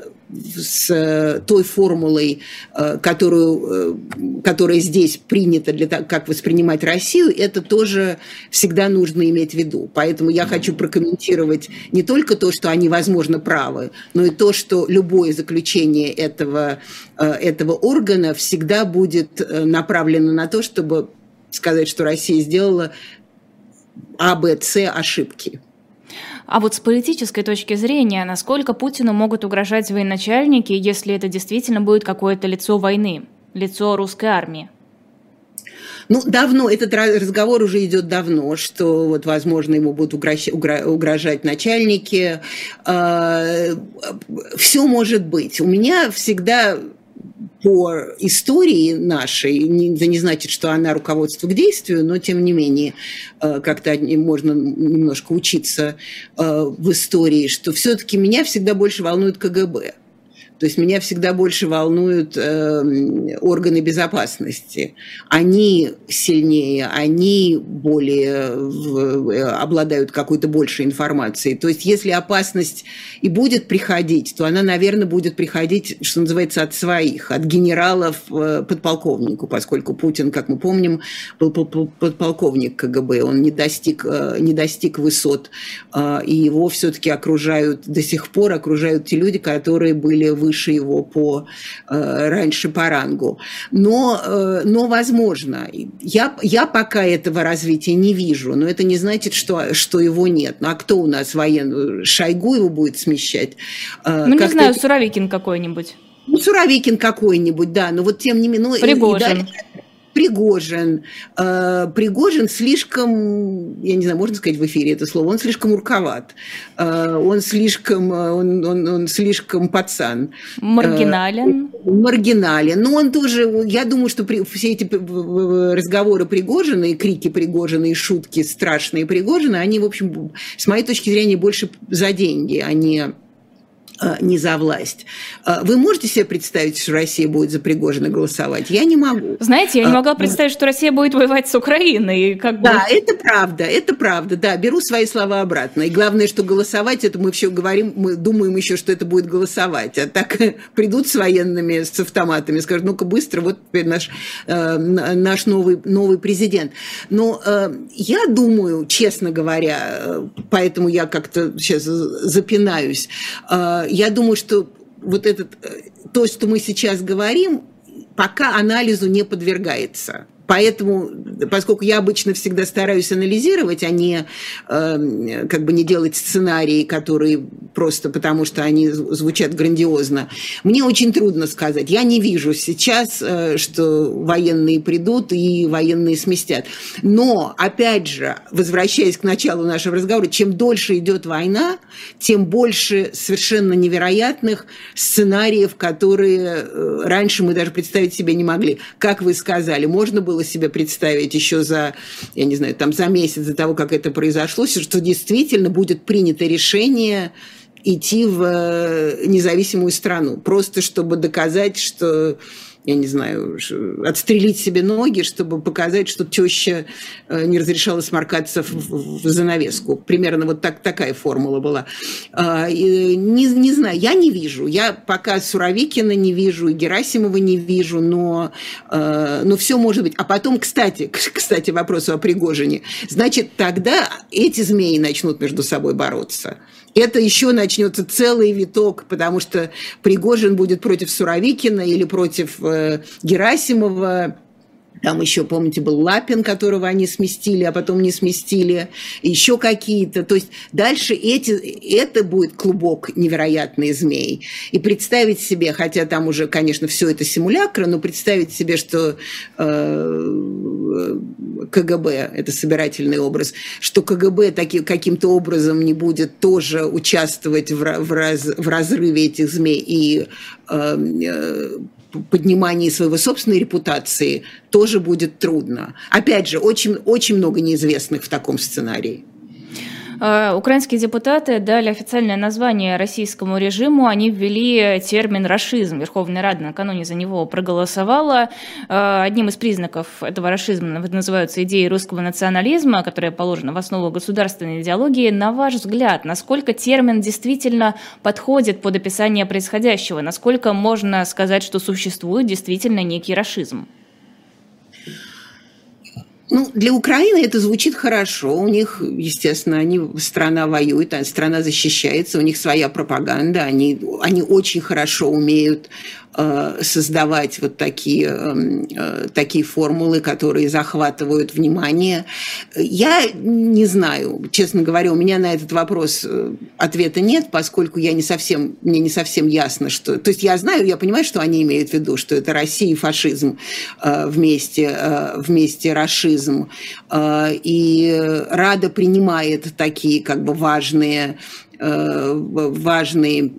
с э, той формулой, э, которую, э, которая здесь принята для того, как воспринимать Россию, это тоже всегда нужно иметь в виду. Поэтому я хочу прокомментировать не только то, что они, возможно, правы, но и то, что любое заключение этого, этого органа всегда будет направлено на то, чтобы сказать, что Россия сделала А, Б, С ошибки. А вот с политической точки зрения, насколько Путину могут угрожать военачальники, если это действительно будет какое-то лицо войны, лицо русской армии? Ну, давно, этот разговор уже идет давно, что вот, возможно, ему будут угрожать начальники. А, Все может быть. У меня всегда по истории нашей, это не значит, что она руководство к действию, но тем не менее э, как-то можно немножко учиться э, в истории, что все-таки меня всегда больше волнует КГБ. То есть меня всегда больше волнуют э, органы безопасности. Они сильнее, они более в, э, обладают какой-то большей информацией. То есть если опасность и будет приходить, то она, наверное, будет приходить, что называется, от своих, от генералов э, подполковнику, поскольку Путин, как мы помним, был подполковник КГБ, он не достиг, э, не достиг высот, э, и его все-таки окружают, до сих пор окружают те люди, которые были в выше его по э, раньше по рангу. Но, э, но возможно. Я, я пока этого развития не вижу, но это не значит, что, что его нет. Ну а кто у нас военный? Шойгу его будет смещать? Э, ну, не знаю, Суровикин какой-нибудь. Ну, Суровикин какой-нибудь, да, но вот тем не менее... Ну, Пригожин. И, и, Пригожин. Э, Пригожин слишком, я не знаю, можно сказать в эфире это слово, он слишком урковат, э, он слишком, э, он, он, он слишком пацан. Маргинален. Маргинален. Но он тоже, я думаю, что при, все эти разговоры Пригожина и крики Пригожина и шутки страшные Пригожина, они, в общем, с моей точки зрения, больше за деньги, а не не за власть. Э, вы можете себе представить, что Россия будет за Пригожина голосовать? Я не могу. Знаете, я не э, могла представить, что Россия будет воевать с Украиной. Как бы... Да, это правда, это правда, да, беру свои слова обратно. И главное, что голосовать, это мы все говорим, мы думаем еще, что это будет голосовать. А так придут с военными, с автоматами, скажут, ну-ка быстро, вот теперь наш, наш новый, новый президент. Но я думаю, честно говоря, поэтому я как-то сейчас запинаюсь, я думаю, что вот этот, э, то, что мы сейчас говорим, пока анализу не подвергается. Поэтому, поскольку я обычно всегда стараюсь анализировать, а не э, как бы не делать сценарии, которые просто потому, что они звучат грандиозно, мне очень трудно сказать. Я не вижу сейчас, э, что военные придут и военные сместят. Но, опять же, возвращаясь к началу нашего разговора, чем дольше идет война, тем больше совершенно невероятных сценариев, которые э, раньше мы даже представить себе не могли. Как вы сказали, можно было было себе представить еще за, я не знаю, там за месяц до того, как это произошло, что действительно будет принято решение идти в э, независимую страну, просто чтобы доказать, что я не знаю, отстрелить себе ноги, чтобы показать, что теща э, не разрешала сморкаться в, в занавеску. Примерно вот так, такая формула была. А, не, не знаю, я не вижу. Я пока Суровикина не вижу, и Герасимова не вижу, но, э, но все может быть. А потом, кстати, кстати, вопросу о Пригожине. Значит, тогда эти змеи начнут между собой бороться это еще начнется целый виток, потому что Пригожин будет против Суровикина или против э, Герасимова там еще, помните, был Лапин, которого они сместили, а потом не сместили. Еще какие-то. То есть дальше эти, это будет клубок невероятный змей. И представить себе, хотя там уже, конечно, все это симулякры, но представить себе, что э, КГБ, это собирательный образ, что КГБ таки, каким-то образом не будет тоже участвовать в, в, раз, в разрыве этих змей и э, э поднимании своего собственной репутации тоже будет трудно. Опять же, очень, очень много неизвестных в таком сценарии. А, украинские депутаты дали официальное название российскому режиму. Они ввели термин «рашизм». Верховная Рада накануне за него проголосовала. А, одним из признаков этого рашизма называются идеи русского национализма, которая положена в основу государственной идеологии. На ваш взгляд, насколько термин действительно подходит под описание происходящего? Насколько можно сказать, что существует действительно некий рашизм? Ну, для Украины это звучит хорошо. У них, естественно, они, страна воюет, а страна защищается, у них своя пропаганда, они, они очень хорошо умеют создавать вот такие, эм, э, такие формулы, которые захватывают внимание. Я не знаю, честно говоря, у меня на этот вопрос э, ответа нет, поскольку я не совсем, мне не совсем ясно, что... То есть я знаю, я понимаю, что они имеют в виду, что это Россия и фашизм вместе, вместе расизм. И Рада принимает такие как бы важные Э, важные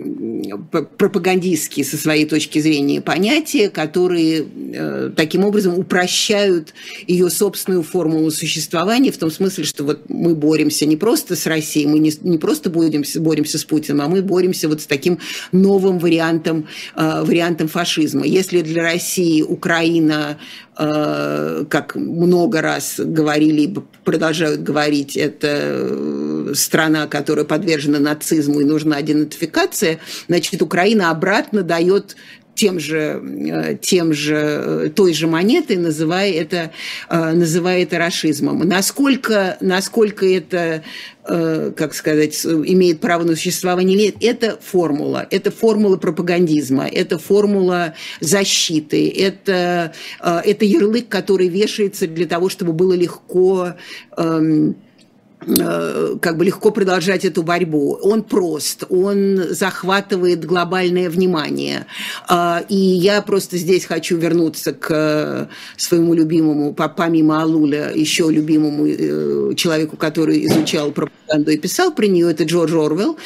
пропагандистские со своей точки зрения понятия, которые э, таким образом упрощают ее собственную формулу существования в том смысле, что вот мы боремся не просто с Россией, мы не, не просто боремся, боремся с Путиным, а мы боремся вот с таким новым вариантом, э, вариантом фашизма. Если для России Украина Э, как много раз говорили и продолжают говорить, это страна, которая подвержена нацизму и нужна идентификация, значит, Украина обратно дает тем же, э, тем же, той же монетой, называя это, называя это расизмом. Насколько, насколько это Э, как сказать, имеет право на существование или нет, это формула. Это формула пропагандизма, это формула защиты, это, э, это ярлык, который вешается для того, чтобы было легко эм, Э, как бы легко продолжать эту борьбу. Он прост, он захватывает глобальное внимание. А, и я просто здесь хочу вернуться к э, своему любимому, помимо Алуля, еще любимому э, человеку, который изучал пропаганду и писал про нее, это Джордж Орвелл.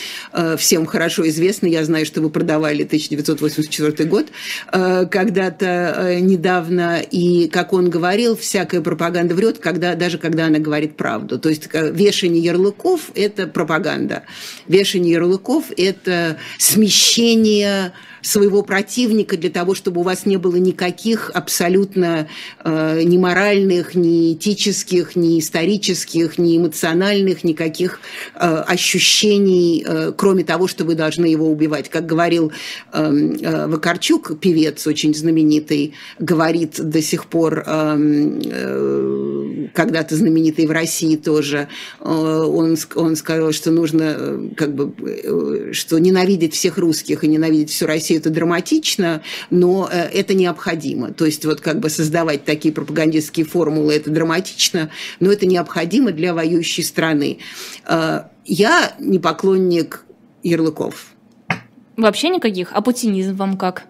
Всем хорошо известно, я знаю, что вы продавали 1984 год когда-то недавно, и, как он говорил, всякая пропаганда врет, когда, даже когда она говорит правду. То есть вешание ярлыков – это пропаганда. Вешание ярлыков – это смещение своего противника для того, чтобы у вас не было никаких абсолютно э, ни моральных, ни этических, ни исторических, ни эмоциональных, никаких э, ощущений, э, кроме того, что вы должны его убивать. Как говорил э, э, Вакарчук, певец очень знаменитый, говорит до сих пор, э, э, когда-то знаменитый в России тоже, э, он, он сказал, что нужно э, как бы, э, что ненавидеть всех русских и ненавидеть всю Россию России это драматично, но э, это необходимо. То есть вот как бы создавать такие пропагандистские формулы, это драматично, но это необходимо для воюющей страны. Э, я не поклонник ярлыков. Вообще никаких? А путинизм вам как?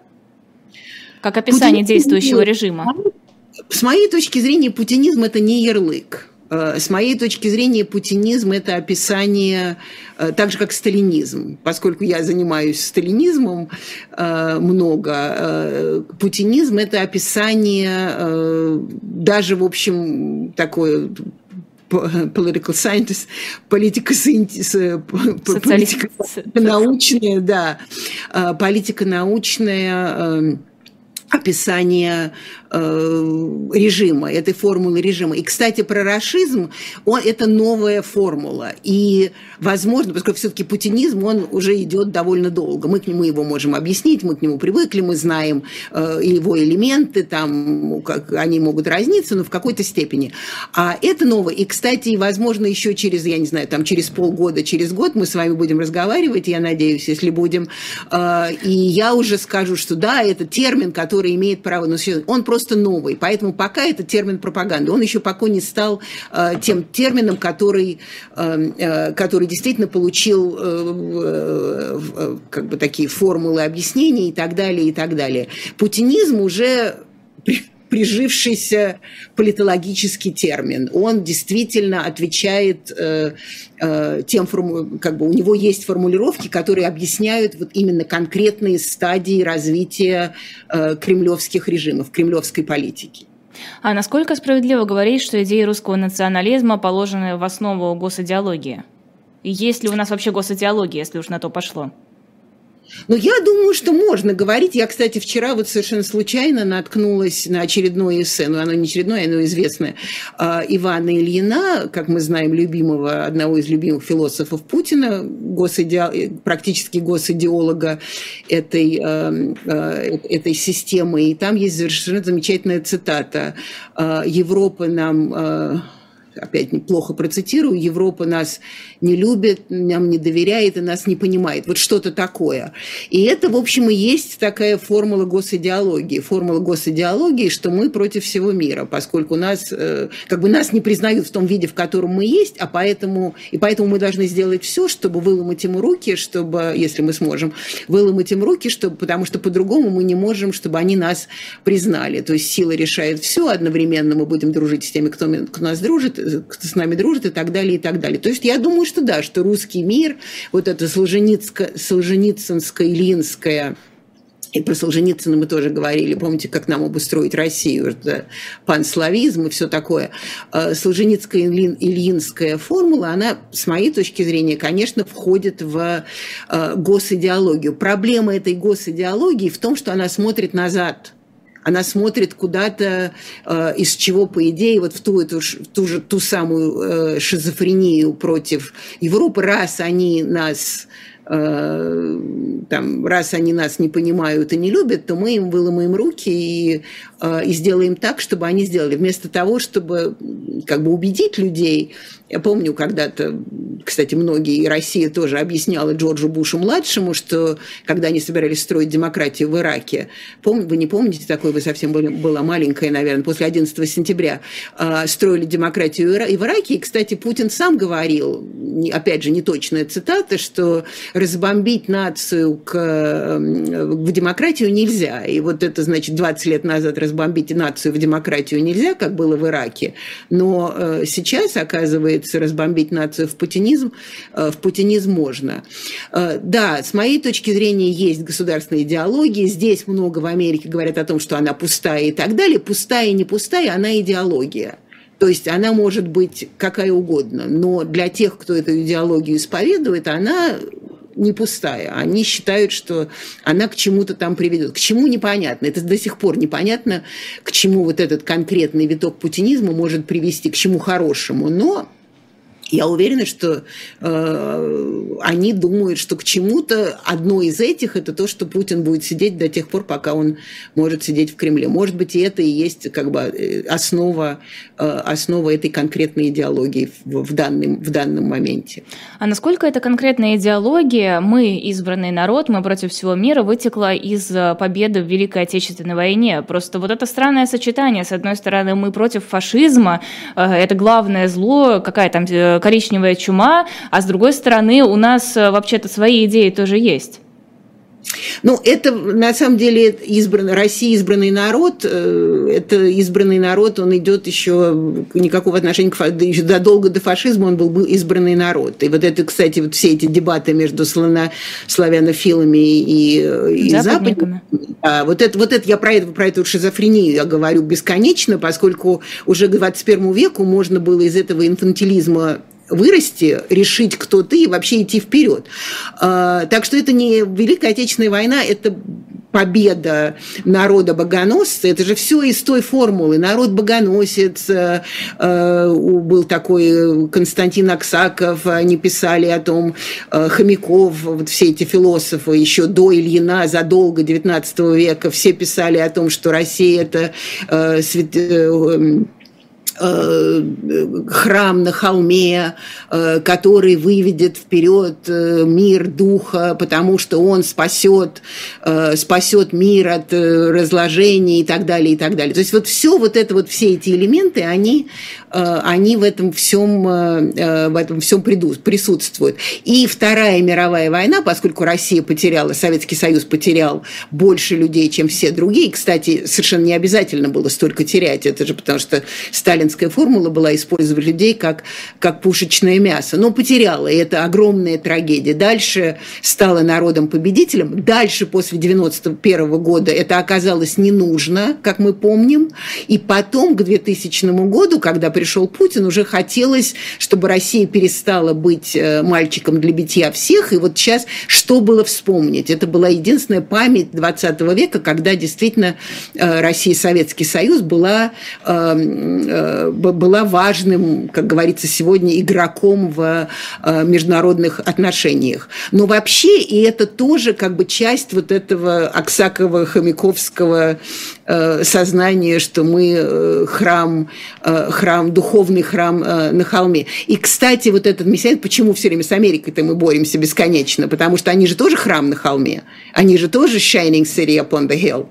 Как описание путинизм, действующего режима? С моей точки зрения, путинизм – это не ярлык. Э, с моей точки зрения, путинизм – это описание, э, так же, как сталинизм. Поскольку я занимаюсь сталинизмом э, много, путинизм – это описание даже, в общем, такое political scientist, политика, политика научная, да, политика научная, описание режима, этой формулы режима. И, кстати, про расизм, он, это новая формула. И, возможно, поскольку все-таки путинизм, он уже идет довольно долго. Мы к нему его можем объяснить, мы к нему привыкли, мы знаем э, его элементы, там, как они могут разниться, но в какой-то степени. А это новое. И, кстати, возможно, еще через, я не знаю, там, через полгода, через год мы с вами будем разговаривать, я надеюсь, если будем. Э, и я уже скажу, что да, это термин, который имеет право на существование, он просто новый. Поэтому пока это термин пропаганды. Он еще пока не стал э, тем термином, который, э, э, который действительно получил э, э, как бы такие формулы объяснений и так далее, и так далее. Путинизм уже прижившийся политологический термин. Он действительно отвечает э, э, тем, как бы у него есть формулировки, которые объясняют вот именно конкретные стадии развития э, кремлевских режимов, кремлевской политики. А насколько справедливо говорить, что идеи русского национализма положены в основу госидеологии? Есть ли у нас вообще госидеология, если уж на то пошло? Но я думаю, что можно говорить. Я, кстати, вчера вот совершенно случайно наткнулась на очередное эссе, но оно не очередное, оно известное, а, Ивана Ильина, как мы знаем, любимого, одного из любимых философов Путина, госидеал, практически госидеолога этой, а, а, этой системы. И там есть совершенно замечательная цитата. «Европа нам опять неплохо процитирую, Европа нас не любит, нам не доверяет и нас не понимает. Вот что-то такое. И это, в общем, и есть такая формула госидеологии. Формула госидеологии, что мы против всего мира, поскольку нас, э, как бы нас не признают в том виде, в котором мы есть, а поэтому, и поэтому мы должны сделать все, чтобы выломать ему руки, чтобы, если мы сможем, выломать им руки, чтобы, потому что по-другому мы не можем, чтобы они нас признали. То есть сила решает все, одновременно мы будем дружить с теми, кто, кто нас дружит, кто с нами дружит и так далее, и так далее. То есть я думаю, что да, что русский мир, вот это Солженицко-Ильинское и про Солженицына мы тоже говорили, помните, как нам обустроить Россию, это панславизм и все такое. А Солженицкая ильинская формула, она, с моей точки зрения, конечно, входит в а, госидеологию. Проблема этой госидеологии в том, что она смотрит назад – она смотрит куда-то, э, из чего, по идее, вот в ту, эту, в ту же ту самую э, шизофрению против Европы, раз они нас Э, там, раз они нас не понимают и не любят, то мы им выломаем руки и, и сделаем так, чтобы они сделали. Вместо того, чтобы как бы убедить людей, я помню когда-то, кстати, многие, и Россия тоже объясняла Джорджу Бушу-младшему, что когда они собирались строить демократию в Ираке, пом, вы не помните такой, вы совсем были, была маленькая, наверное, после 11 сентября, э, строили демократию и в Ираке, и, кстати, Путин сам говорил, опять же, неточная цитата, что разбомбить нацию к, в демократию нельзя. И вот это, значит, 20 лет назад разбомбить нацию в демократию нельзя, как было в Ираке. Но э, сейчас, оказывается, разбомбить нацию в путинизм, э, в путинизм можно. Э, да, с моей точки зрения, есть государственная идеология. Здесь много в Америке говорят о том, что она пустая и так далее. Пустая не пустая, она идеология. То есть она может быть какая угодно, но для тех, кто эту идеологию исповедует, она не пустая. Они считают, что она к чему-то там приведет. К чему непонятно. Это до сих пор непонятно, к чему вот этот конкретный виток путинизма может привести, к чему хорошему. Но я уверена, что э, они думают, что к чему-то одно из этих это то, что Путин будет сидеть до тех пор, пока он может сидеть в Кремле. Может быть, и это и есть как бы э, основа, э, основа этой конкретной идеологии в, в, данном, в данном моменте. А насколько эта конкретная идеология, мы, избранный народ, мы против всего мира, вытекла из э, победы в Великой Отечественной войне? Просто вот это странное сочетание. С одной стороны, мы против фашизма, э, это главное зло, какая там э, коричневая чума, а с другой стороны у нас э, вообще-то свои идеи тоже есть. Ну, это на самом деле избранный, Россия избранный народ, э, это избранный народ, он идет еще никакого отношения к еще задолго до фашизма он был, был избранный народ. И вот это, кстати, вот все эти дебаты между славяно, славянофилами и, и западниками. Да, вот это, вот это я про, это, про эту шизофрению я говорю бесконечно, поскольку уже к 21 веку можно было из этого инфантилизма вырасти, решить, кто ты, и вообще идти вперед. А, так что это не Великая Отечественная война, это победа народа богоносца, это же все из той формулы. Народ богоносец, э, э, был такой Константин Аксаков, они писали о том, э, Хомяков, вот все эти философы еще до Ильина, задолго 19 века, все писали о том, что Россия это храм на холме, э, который выведет вперед э, мир духа, потому что он спасет, спасет мир от разложения и так далее, и так далее. То есть вот все вот это вот, все эти элементы, они, они в этом всем, в этом всем присутствуют. И Вторая мировая война, поскольку Россия потеряла, Советский Союз потерял больше людей, чем все другие, кстати, совершенно не обязательно было столько терять, это же потому что Сталин сталинская формула была использовать людей как, как пушечное мясо. Но потеряла, и это огромная трагедия. Дальше стала народом победителем. Дальше, после 91 года, это оказалось не нужно, как мы помним. И потом, к 2000 году, когда пришел Путин, уже хотелось, чтобы Россия перестала быть э, мальчиком для битья всех. И вот сейчас что было вспомнить? Это была единственная память 20 века, когда действительно э, Россия Советский Союз была э, была важным, как говорится сегодня, игроком в э, международных отношениях. Но вообще, и это тоже как бы часть вот этого Аксакова-Хомяковского э, сознания, что мы э, храм, храм, духовный храм на холме. И, кстати, вот этот мессиан, почему все время с Америкой-то мы боремся бесконечно? Потому что они же тоже храм на холме. Они же тоже shining city upon the hill.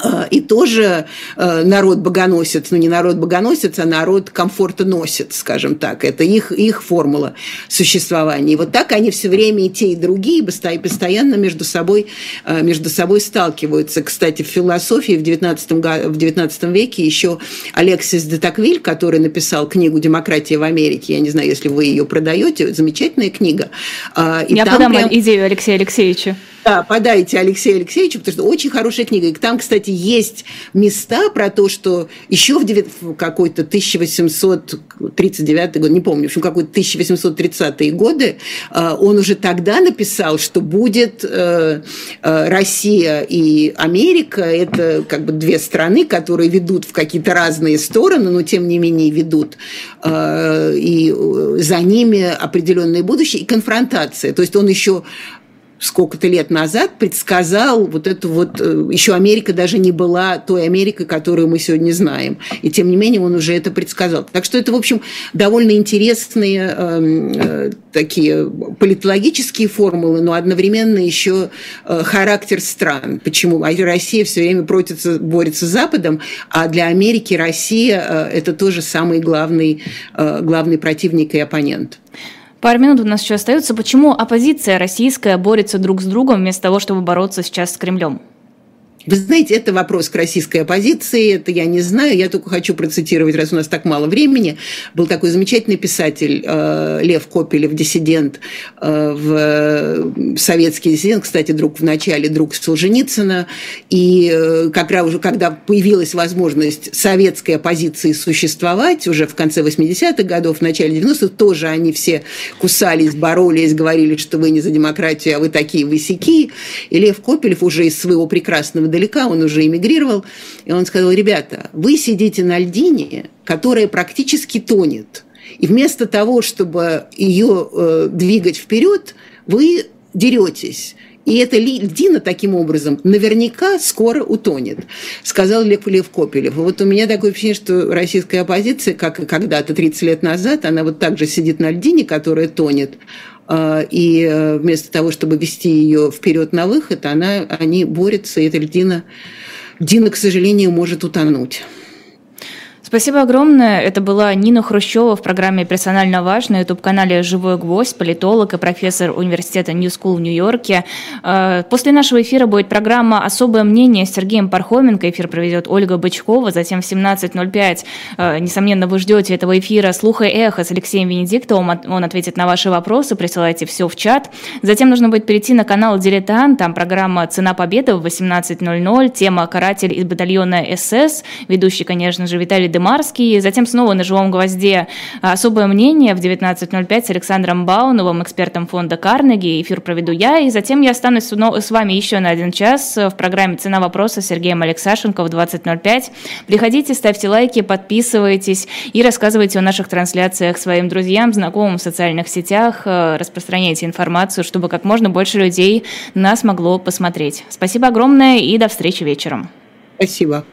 А, и тоже э, народ богоносец, ну не народ богоносец, а народ комфорта носит, скажем так. Это их, их формула существования. И вот так они все время и те, и другие постоянно между собой, э, между собой сталкиваются. Кстати, в философии в 19, в 19 веке еще Алексис де Таквиль, который написал книгу «Демократия в Америке», я не знаю, если вы ее продаете, замечательная книга. А, и я подам прям... идею Алексея Алексеевича. Да, подайте Алексею Алексеевичу, потому что очень хорошая книга. И там, кстати, есть места про то, что еще в какой-то 1839 год, не помню, в общем, какой-то 1830-е годы, э, он уже тогда написал, что будет э, э, Россия и Америка, это как бы две страны, которые ведут в какие-то разные стороны, но тем не менее ведут, и за ними определенное будущее, и конфронтация. То есть он еще сколько-то лет назад предсказал вот эту вот... Э, Еще Америка даже не была той Америкой, которую мы сегодня знаем. И тем не менее он уже это предсказал. Так что это, в общем, довольно интересные э, э, такие политологические формулы, но одновременно еще э, характер стран. Почему Россия все время протится, борется с Западом, а для Америки Россия э, это тоже самый главный, главный противник и оппонент. Пару минут у нас еще остается. Почему оппозиция российская борется друг с другом вместо того, чтобы бороться сейчас с Кремлем? Вы знаете, это вопрос к российской оппозиции, это я не знаю, я только хочу процитировать, раз у нас так мало времени. Был такой замечательный писатель э, Лев Копелев, диссидент, э, в, советский диссидент, кстати, друг в начале, друг Солженицына, и э, как раз уже, когда появилась возможность советской оппозиции существовать, уже в конце 80-х годов, в начале 90-х, тоже они все кусались, боролись, говорили, что вы не за демократию, а вы такие высяки, и Лев Копелев уже из своего прекрасного далека, он уже эмигрировал, и он сказал, ребята, вы сидите на льдине, которая практически тонет, и вместо того, чтобы ее э, двигать вперед, вы деретесь. И эта льдина таким образом наверняка скоро утонет, сказал Лев, Лев Копелев. Вот у меня такое впечатление, что российская оппозиция, как и когда-то 30 лет назад, она вот так же сидит на льдине, которая тонет, и э, вместо того, чтобы вести ее вперед на выход, она, они борются, и эта льдина, льдина, к сожалению, может утонуть. Спасибо огромное. Это была Нина Хрущева в программе «Персонально важно» на YouTube-канале «Живой гвоздь», политолог и профессор университета New School в Нью-Йорке. Э, после нашего эфира будет программа «Особое мнение» с Сергеем Пархоменко. Эфир проведет Ольга Бычкова. Затем в 17.05, э, несомненно, вы ждете этого эфира «Слуха и эхо» с Алексеем Венедиктовым. Он ответит на ваши вопросы, присылайте все в чат. Затем нужно будет перейти на канал «Дилетант». Там программа «Цена победы» в 18.00. Тема «Каратель из батальона СС». Ведущий, конечно же, Виталий Демонтов Вальдемарский. Затем снова на «Живом гвозде» особое мнение в 19.05 с Александром Бауновым, экспертом фонда «Карнеги». Эфир проведу я. И затем я останусь с вами еще на один час в программе «Цена вопроса» с Сергеем Алексашенко в 20.05. Приходите, ставьте лайки, подписывайтесь и рассказывайте о наших трансляциях своим друзьям, знакомым в социальных сетях, э, распространяйте информацию, чтобы как можно больше людей нас могло посмотреть. Спасибо огромное и до встречи вечером. Спасибо.